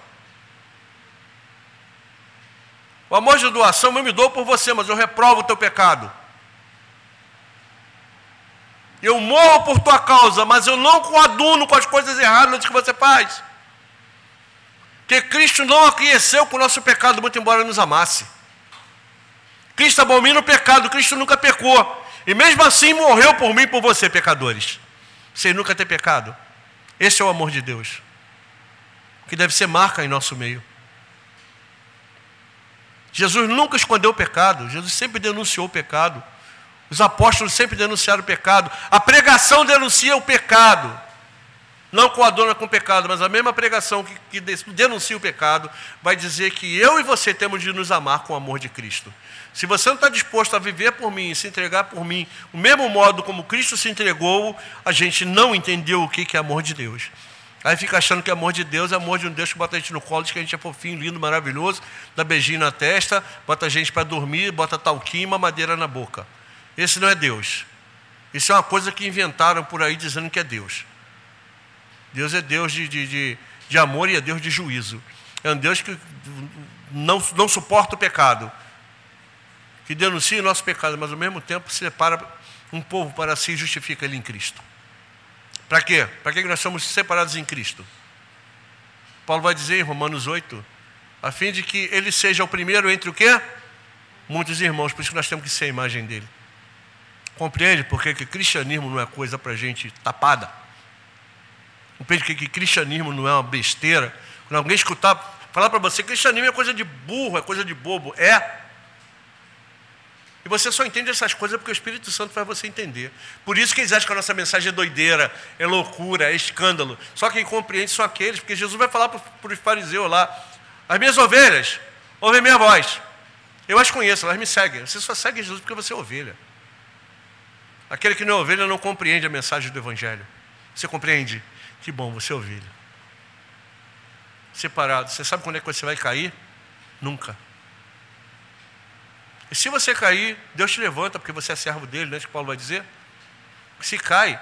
O amor de doação eu me dou por você, mas eu reprovo o teu pecado. Eu morro por tua causa, mas eu não coaduno com as coisas erradas que você faz. Porque Cristo não aqueceu com o nosso pecado, muito embora nos amasse. Cristo abomina o pecado, Cristo nunca pecou. E mesmo assim morreu por mim e por você, pecadores. Sem nunca ter pecado. Esse é o amor de Deus. Que deve ser marca em nosso meio. Jesus nunca escondeu o pecado, Jesus sempre denunciou o pecado. Os apóstolos sempre denunciaram o pecado. A pregação denuncia o pecado. Não coaduna com o pecado, mas a mesma pregação que, que denuncia o pecado vai dizer que eu e você temos de nos amar com o amor de Cristo. Se você não está disposto a viver por mim, se entregar por mim, o mesmo modo como Cristo se entregou, a gente não entendeu o que é amor de Deus. Aí fica achando que amor de Deus é amor de um Deus que bota a gente no colo, diz que a gente é fofinho, lindo, maravilhoso, dá beijinho na testa, bota a gente para dormir, bota talquinho e uma madeira na boca. Esse não é Deus. Isso é uma coisa que inventaram por aí dizendo que é Deus. Deus é Deus de, de, de, de amor e é Deus de juízo. É um Deus que não, não suporta o pecado, que denuncia o nosso pecado, mas ao mesmo tempo separa um povo para si e justifica ele em Cristo. Para quê? Para que nós somos separados em Cristo? Paulo vai dizer em Romanos 8, a fim de que ele seja o primeiro entre o quê? Muitos irmãos, por isso que nós temos que ser a imagem dele. Compreende por que, que cristianismo não é coisa para gente tapada? Compreende que, que cristianismo não é uma besteira? Quando alguém escutar, falar para você cristianismo é coisa de burro, é coisa de bobo. É. E você só entende essas coisas porque o Espírito Santo faz você entender. Por isso que eles acham que a nossa mensagem é doideira, é loucura, é escândalo. Só quem compreende são aqueles, porque Jesus vai falar para os fariseus lá: as minhas ovelhas ouvem minha voz. Eu as conheço, elas me seguem. Você só segue Jesus porque você é ovelha. Aquele que não é ovelha não compreende a mensagem do Evangelho. Você compreende? Que bom, você é ovelha. Separado. Você sabe quando é que você vai cair? Nunca. E se você cair, Deus te levanta, porque você é servo dele, não é isso que Paulo vai dizer? Se cai,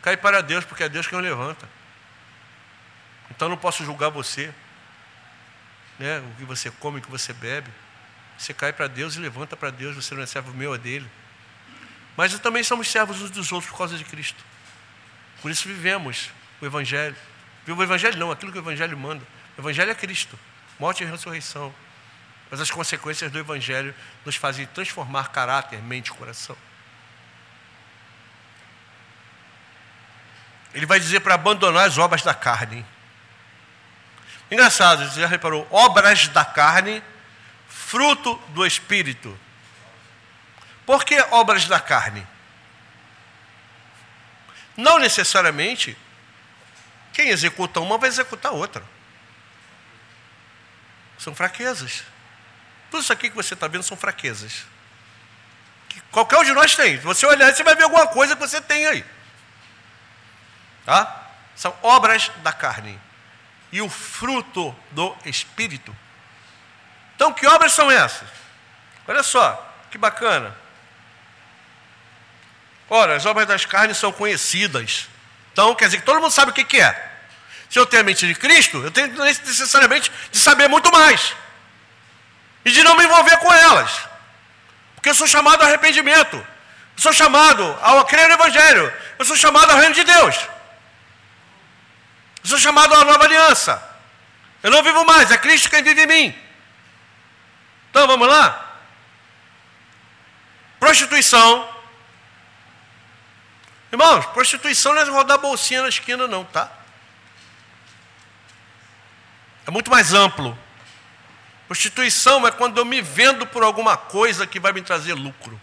cai para Deus, porque é Deus quem o levanta. Então não posso julgar você, né? o que você come, o que você bebe. Você cai para Deus e levanta para Deus, você não é servo meu, é dele. Mas também somos servos uns dos outros por causa de Cristo. Por isso vivemos o Evangelho. O Evangelho não, aquilo que o Evangelho manda. O Evangelho é Cristo, morte e ressurreição. Mas as consequências do Evangelho nos fazem transformar caráter, mente e coração. Ele vai dizer para abandonar as obras da carne. Engraçado, você já reparou? Obras da carne, fruto do Espírito. Por que obras da carne? Não necessariamente quem executa uma vai executar outra. São fraquezas. Tudo isso aqui que você está vendo são fraquezas. Que qualquer um de nós tem. Se você olhar, você vai ver alguma coisa que você tem aí. Tá? São obras da carne. E o fruto do Espírito. Então, que obras são essas? Olha só, que bacana. Ora, as obras das carnes são conhecidas. Então, quer dizer que todo mundo sabe o que, que é. Se eu tenho a mente de Cristo, eu tenho necessariamente de saber muito mais. E de não me envolver com elas. Porque eu sou chamado ao arrependimento. Eu sou chamado ao crer no Evangelho. Eu sou chamado ao reino de Deus. Eu sou chamado à nova aliança. Eu não vivo mais, é Cristo quem vive em mim. Então vamos lá? Prostituição Irmãos, prostituição não é rodar bolsinha na esquina, não, tá? É muito mais amplo. Prostituição é quando eu me vendo por alguma coisa que vai me trazer lucro.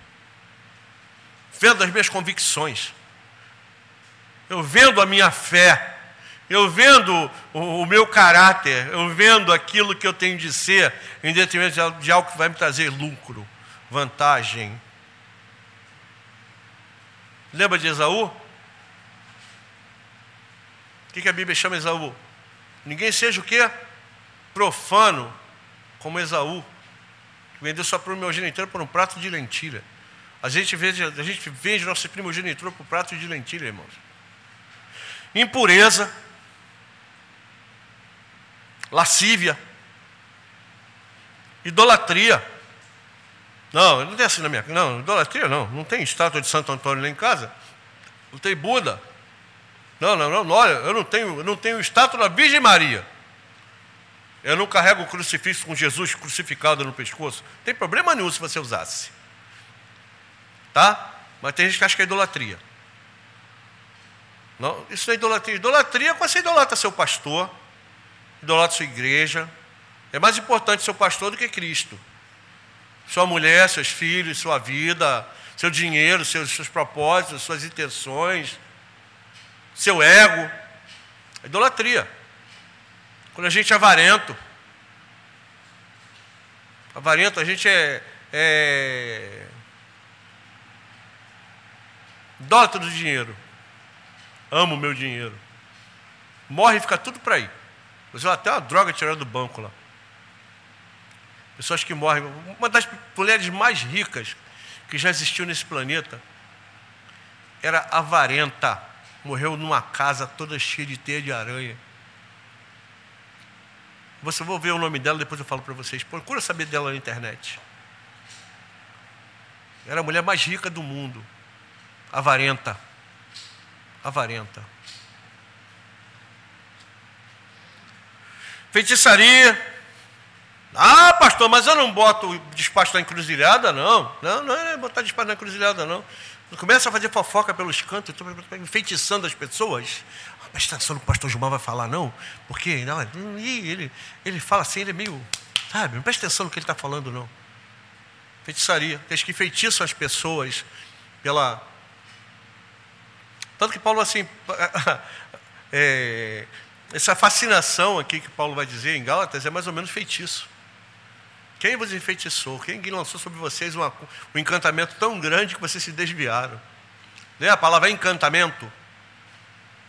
Vendo as minhas convicções. Eu vendo a minha fé. Eu vendo o, o meu caráter. Eu vendo aquilo que eu tenho de ser em detrimento de algo que vai me trazer lucro, vantagem, Lembra de Esaú? O que, a Bíblia chama Esaú? Ninguém seja o quê? Profano, como Esaú, que vendeu sua primogenitura por um prato de lentilha. A gente vende, a gente vende nossa primogenitura por um prato de lentilha, irmãos. Impureza, lascívia, idolatria. Não, não tem assim na minha casa. Não, idolatria não. Não tem estátua de Santo Antônio lá em casa. Não tem Buda. Não, não, não. Olha, eu não tenho, eu não tenho estátua da Virgem Maria. Eu não carrego o crucifixo com Jesus crucificado no pescoço. Não tem problema nenhum se você usasse. Tá? Mas tem gente que acha que é idolatria. Não, isso não é idolatria. Idolatria é quando você idolatra seu pastor, idolatra sua igreja. É mais importante seu pastor do que Cristo sua mulher, seus filhos, sua vida, seu dinheiro, seus, seus propósitos, suas intenções, seu ego. A idolatria. Quando a gente é avarento. Avarento, a gente é, é idólatra do dinheiro. Amo o meu dinheiro. Morre e fica tudo para aí. Usou até uma droga tirada do banco lá. Pessoas que morrem. Uma das mulheres mais ricas que já existiu nesse planeta era avarenta. Morreu numa casa toda cheia de teia de aranha. Você vou ver o nome dela, depois eu falo para vocês. Procura saber dela na internet. Era a mulher mais rica do mundo. Avarenta. Avarenta. Feitiçaria, ah, pastor, mas eu não boto despacho na encruzilhada, não. Não, não é botar despacho na encruzilhada, não. Começa a fazer fofoca pelos cantos, enfeitiçando as pessoas. Presta atenção no que o pastor Gilmar vai falar, não, porque não, ele, ele fala assim, ele é meio. Sabe, não presta atenção no que ele está falando, não. Feitiçaria. Tem que feitiçam as pessoas pela. Tanto que Paulo, assim. é, essa fascinação aqui que Paulo vai dizer em Gálatas é mais ou menos feitiço. Quem vos enfeitiçou? Quem lançou sobre vocês uma, um encantamento tão grande que vocês se desviaram? Né? A palavra encantamento.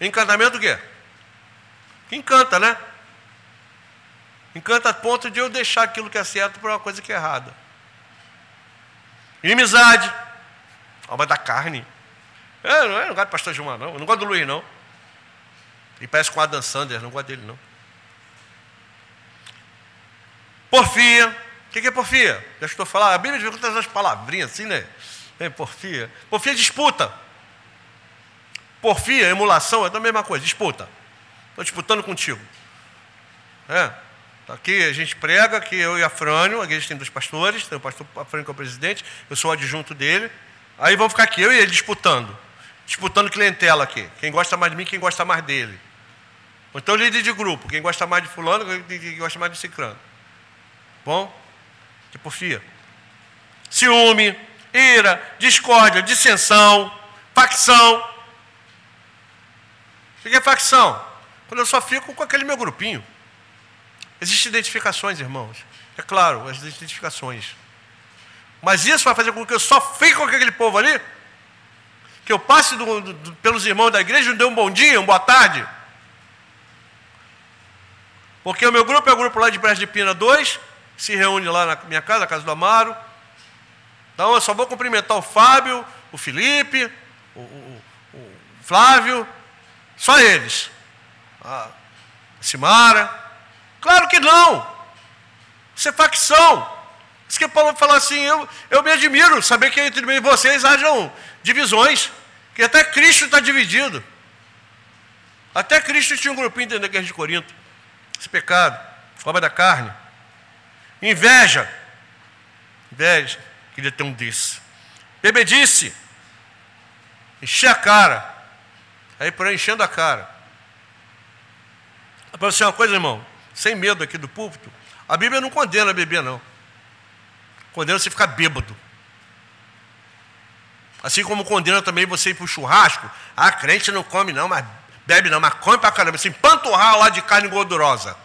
Encantamento o quê? Encanta, né? Encanta a ponto de eu deixar aquilo que é certo por uma coisa que é errada. Inimizade. Alma da carne. Eu não, não gosto do pastor Gilmar, não. Eu não gosto do Luiz, não. Ele parece com o Adam Sanders, não gosto dele, não. Porfia. O que, é porfia? Já estou falando, a Bíblia de vez umas palavrinhas assim, né? É porfia. Porfia é disputa. Porfia, emulação, é a mesma coisa, disputa. Estou disputando contigo. É. Tá aqui a gente prega que eu e a Frânio, a igreja tem dois pastores, tem o pastor Frânio que é o presidente, eu sou adjunto dele. Aí vamos ficar aqui, eu e ele disputando. Disputando clientela aqui. Quem gosta mais de mim, quem gosta mais dele. Então líder de grupo, quem gosta mais de fulano, quem gosta mais de ciclano. Bom? de porfia. Ciúme, ira, discórdia, dissensão, facção. O que é facção? Quando eu só fico com aquele meu grupinho. Existem identificações, irmãos. É claro, as identificações. Mas isso vai fazer com que eu só fique com aquele povo ali? Que eu passe do, do, pelos irmãos da igreja e dê um bom dia, uma boa tarde? Porque o meu grupo é o grupo lá de Brás de Pina 2, se reúne lá na minha casa, a casa do Amaro. Então eu só vou cumprimentar o Fábio, o Felipe, o, o, o Flávio, só eles. A Simara. Claro que não. Isso é facção. Isso que Paulo fala assim, eu, eu me admiro saber que entre mim e vocês hajam divisões, que até Cristo está dividido. Até Cristo tinha um grupinho dentro da igreja de Corinto. Esse pecado, obra da carne. Inveja. Inveja. Queria ter um desse. Bebedice. Encher a cara. Aí por aí enchendo a cara. Para você uma coisa, irmão, sem medo aqui do púlpito, a Bíblia não condena beber, não. Condena você ficar bêbado. Assim como condena também você ir para o churrasco. Ah, crente não come não, mas bebe não, mas come para caramba. Assim, panturrar lá de carne gordurosa.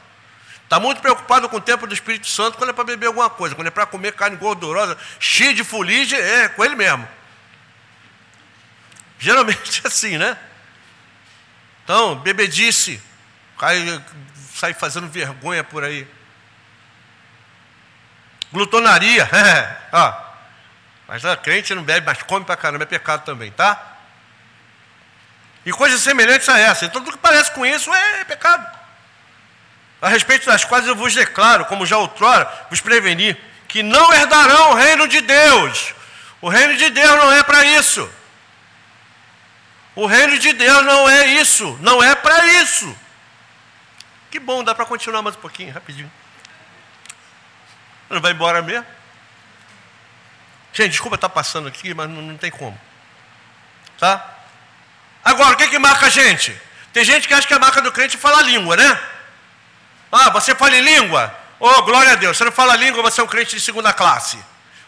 Está muito preocupado com o tempo do Espírito Santo quando é para beber alguma coisa, quando é para comer carne gordurosa, cheia de fuligem, é com ele mesmo. Geralmente é assim, né? Então, bebedice, cai, sai fazendo vergonha por aí. Glutonaria, é, ó. Mas a crente não bebe, mas come para caramba, é pecado também, tá? E coisas semelhantes a essa. Então, tudo que parece com isso é pecado a respeito das quais eu vos declaro, como já outrora vos preveni, que não herdarão o reino de Deus. O reino de Deus não é para isso. O reino de Deus não é isso, não é para isso. Que bom, dá para continuar mais um pouquinho, rapidinho. Não vai embora mesmo? Gente, desculpa estar passando aqui, mas não, não tem como. Tá? Agora, o que, que marca a gente? Tem gente que acha que a marca do crente é falar língua, né? Ah, você fala em língua? Oh, glória a Deus. Você não fala língua, você é um crente de segunda classe.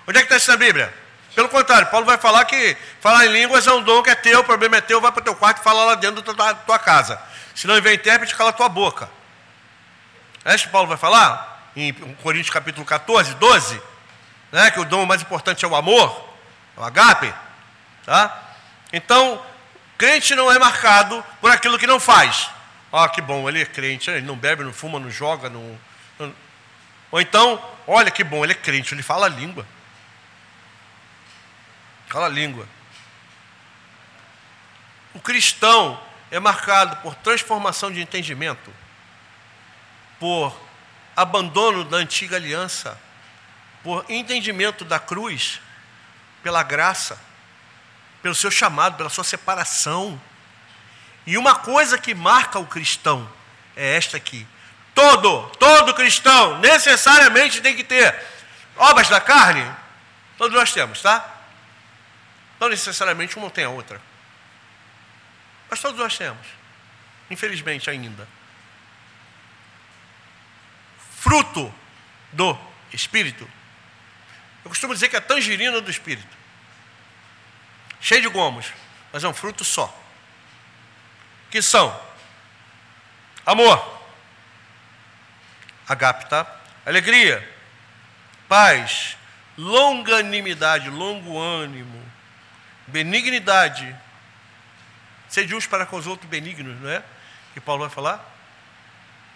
Onde é que está isso na Bíblia? Pelo contrário, Paulo vai falar que falar em línguas é um dom que é teu, o problema é teu, vai para o teu quarto e fala lá dentro da tua casa. Se não vem intérprete, cala a tua boca. É isso que Paulo vai falar? Em Coríntios capítulo 14, 12, né? que o dom mais importante é o amor, é o agape. Tá? Então, crente não é marcado por aquilo que não faz. Ah, que bom, ele é crente, ele não bebe, não fuma, não joga, não... Ou então, olha que bom, ele é crente, ele fala a língua. Fala a língua. O cristão é marcado por transformação de entendimento, por abandono da antiga aliança, por entendimento da cruz, pela graça, pelo seu chamado, pela sua separação e uma coisa que marca o cristão é esta aqui. Todo, todo cristão necessariamente tem que ter obras da carne. Todos nós temos, tá? Não necessariamente uma tem a outra. Mas todos nós temos. Infelizmente ainda. Fruto do Espírito. Eu costumo dizer que é tangerina do Espírito. Cheio de gomos, mas é um fruto só. Que são amor, agape, tá? Alegria, paz, longanimidade, longo ânimo, benignidade. Sede uns para com os outros benignos, não é? Que Paulo vai falar?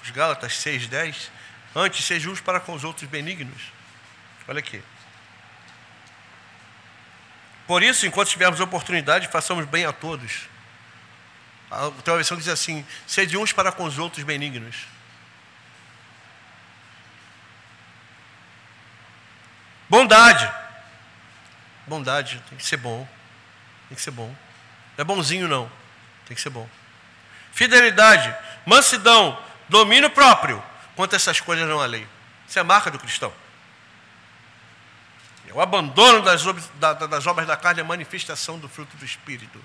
Os Gálatas 6, 10. Antes, sede uns para com os outros benignos. Olha aqui. Por isso, enquanto tivermos oportunidade, façamos bem a todos. Tem uma versão diz assim: sede uns para com os outros benignos. Bondade. Bondade tem que ser bom. Tem que ser bom. Não é bonzinho, não. Tem que ser bom. Fidelidade, mansidão, domínio próprio. Quanto essas coisas não há lei. Isso é a marca do cristão. O abandono das, das obras da carne é manifestação do fruto do Espírito.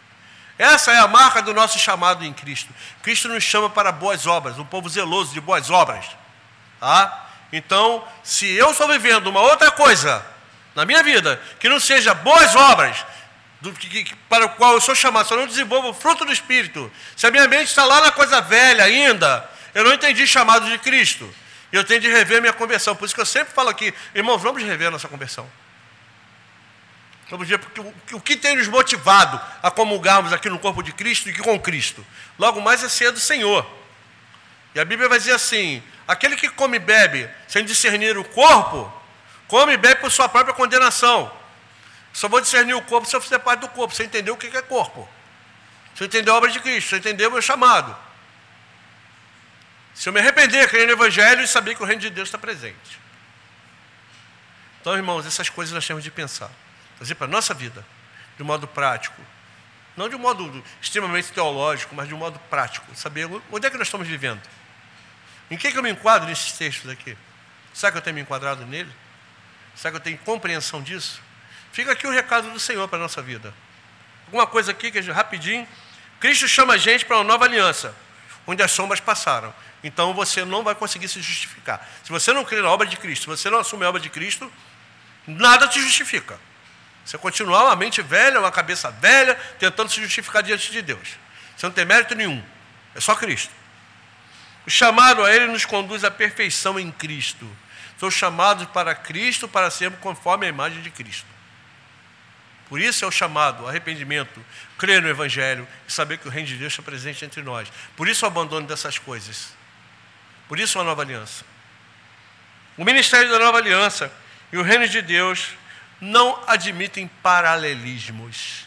Essa é a marca do nosso chamado em Cristo. Cristo nos chama para boas obras, um povo zeloso de boas obras. Tá? Então, se eu estou vivendo uma outra coisa na minha vida, que não seja boas obras, do, que, que, para o qual eu sou chamado, se eu não desenvolvo o fruto do Espírito, se a minha mente está lá na coisa velha ainda, eu não entendi chamado de Cristo. E eu tenho de rever minha conversão. Por isso que eu sempre falo aqui, irmãos, vamos rever a nossa conversão. Vamos ver porque o, o que tem nos motivado a comungarmos aqui no corpo de Cristo e com Cristo? Logo mais é ser do Senhor. E a Bíblia vai dizer assim: aquele que come e bebe sem discernir o corpo, come e bebe por sua própria condenação. Só vou discernir o corpo se eu fizer parte do corpo, você entendeu o que é corpo. Se eu entender a obra de Cristo, se eu entender o meu chamado. Se eu me arrepender, crer no Evangelho e saber que o reino de Deus está presente. Então, irmãos, essas coisas nós temos de pensar. Trazer para a nossa vida, de um modo prático. Não de um modo extremamente teológico, mas de um modo prático. Saber onde é que nós estamos vivendo. Em que, que eu me enquadro nesses textos aqui? Será que eu tenho me enquadrado nele? Será que eu tenho compreensão disso? Fica aqui o recado do Senhor para a nossa vida. Alguma coisa aqui que rapidinho. Cristo chama a gente para uma nova aliança, onde as sombras passaram. Então você não vai conseguir se justificar. Se você não crê na obra de Cristo, se você não assume a obra de Cristo, nada te justifica. Você continua uma mente velha, uma cabeça velha, tentando se justificar diante de Deus. Você não tem mérito nenhum. É só Cristo. O chamado a Ele nos conduz à perfeição em Cristo. Sou chamados para Cristo para sermos conforme a imagem de Cristo. Por isso é o chamado, arrependimento, crer no Evangelho e saber que o reino de Deus está presente entre nós. Por isso o abandono dessas coisas. Por isso a nova aliança. O ministério da nova aliança e o reino de Deus não admitem paralelismos.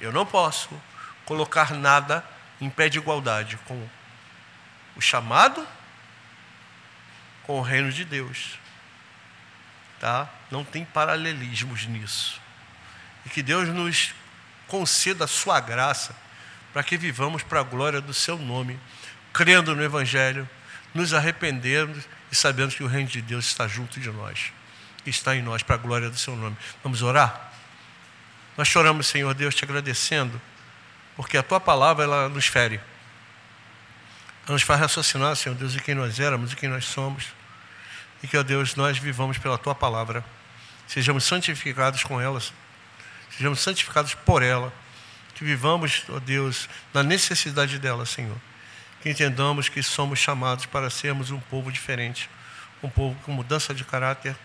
Eu não posso colocar nada em pé de igualdade com o chamado com o reino de Deus. Tá? Não tem paralelismos nisso. E que Deus nos conceda a sua graça para que vivamos para a glória do seu nome, crendo no evangelho, nos arrependendo e sabendo que o reino de Deus está junto de nós, está em nós para a glória do seu nome. Vamos orar? Nós choramos, Senhor Deus, te agradecendo, porque a tua palavra ela nos fere nos faz raciocinar, Senhor Deus, de quem nós éramos e quem nós somos. E que, ó Deus, nós vivamos pela Tua palavra. Sejamos santificados com elas. Sejamos santificados por ela. Que vivamos, ó Deus, na necessidade dela, Senhor. Que entendamos que somos chamados para sermos um povo diferente. Um povo com mudança de caráter.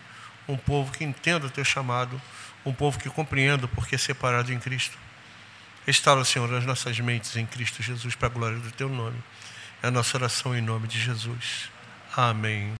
Um povo que entenda o Teu chamado. Um povo que compreenda o porquê separado em Cristo. Restaura, Senhor, as nossas mentes em Cristo Jesus para a glória do Teu nome. É a nossa oração em nome de Jesus. Amém.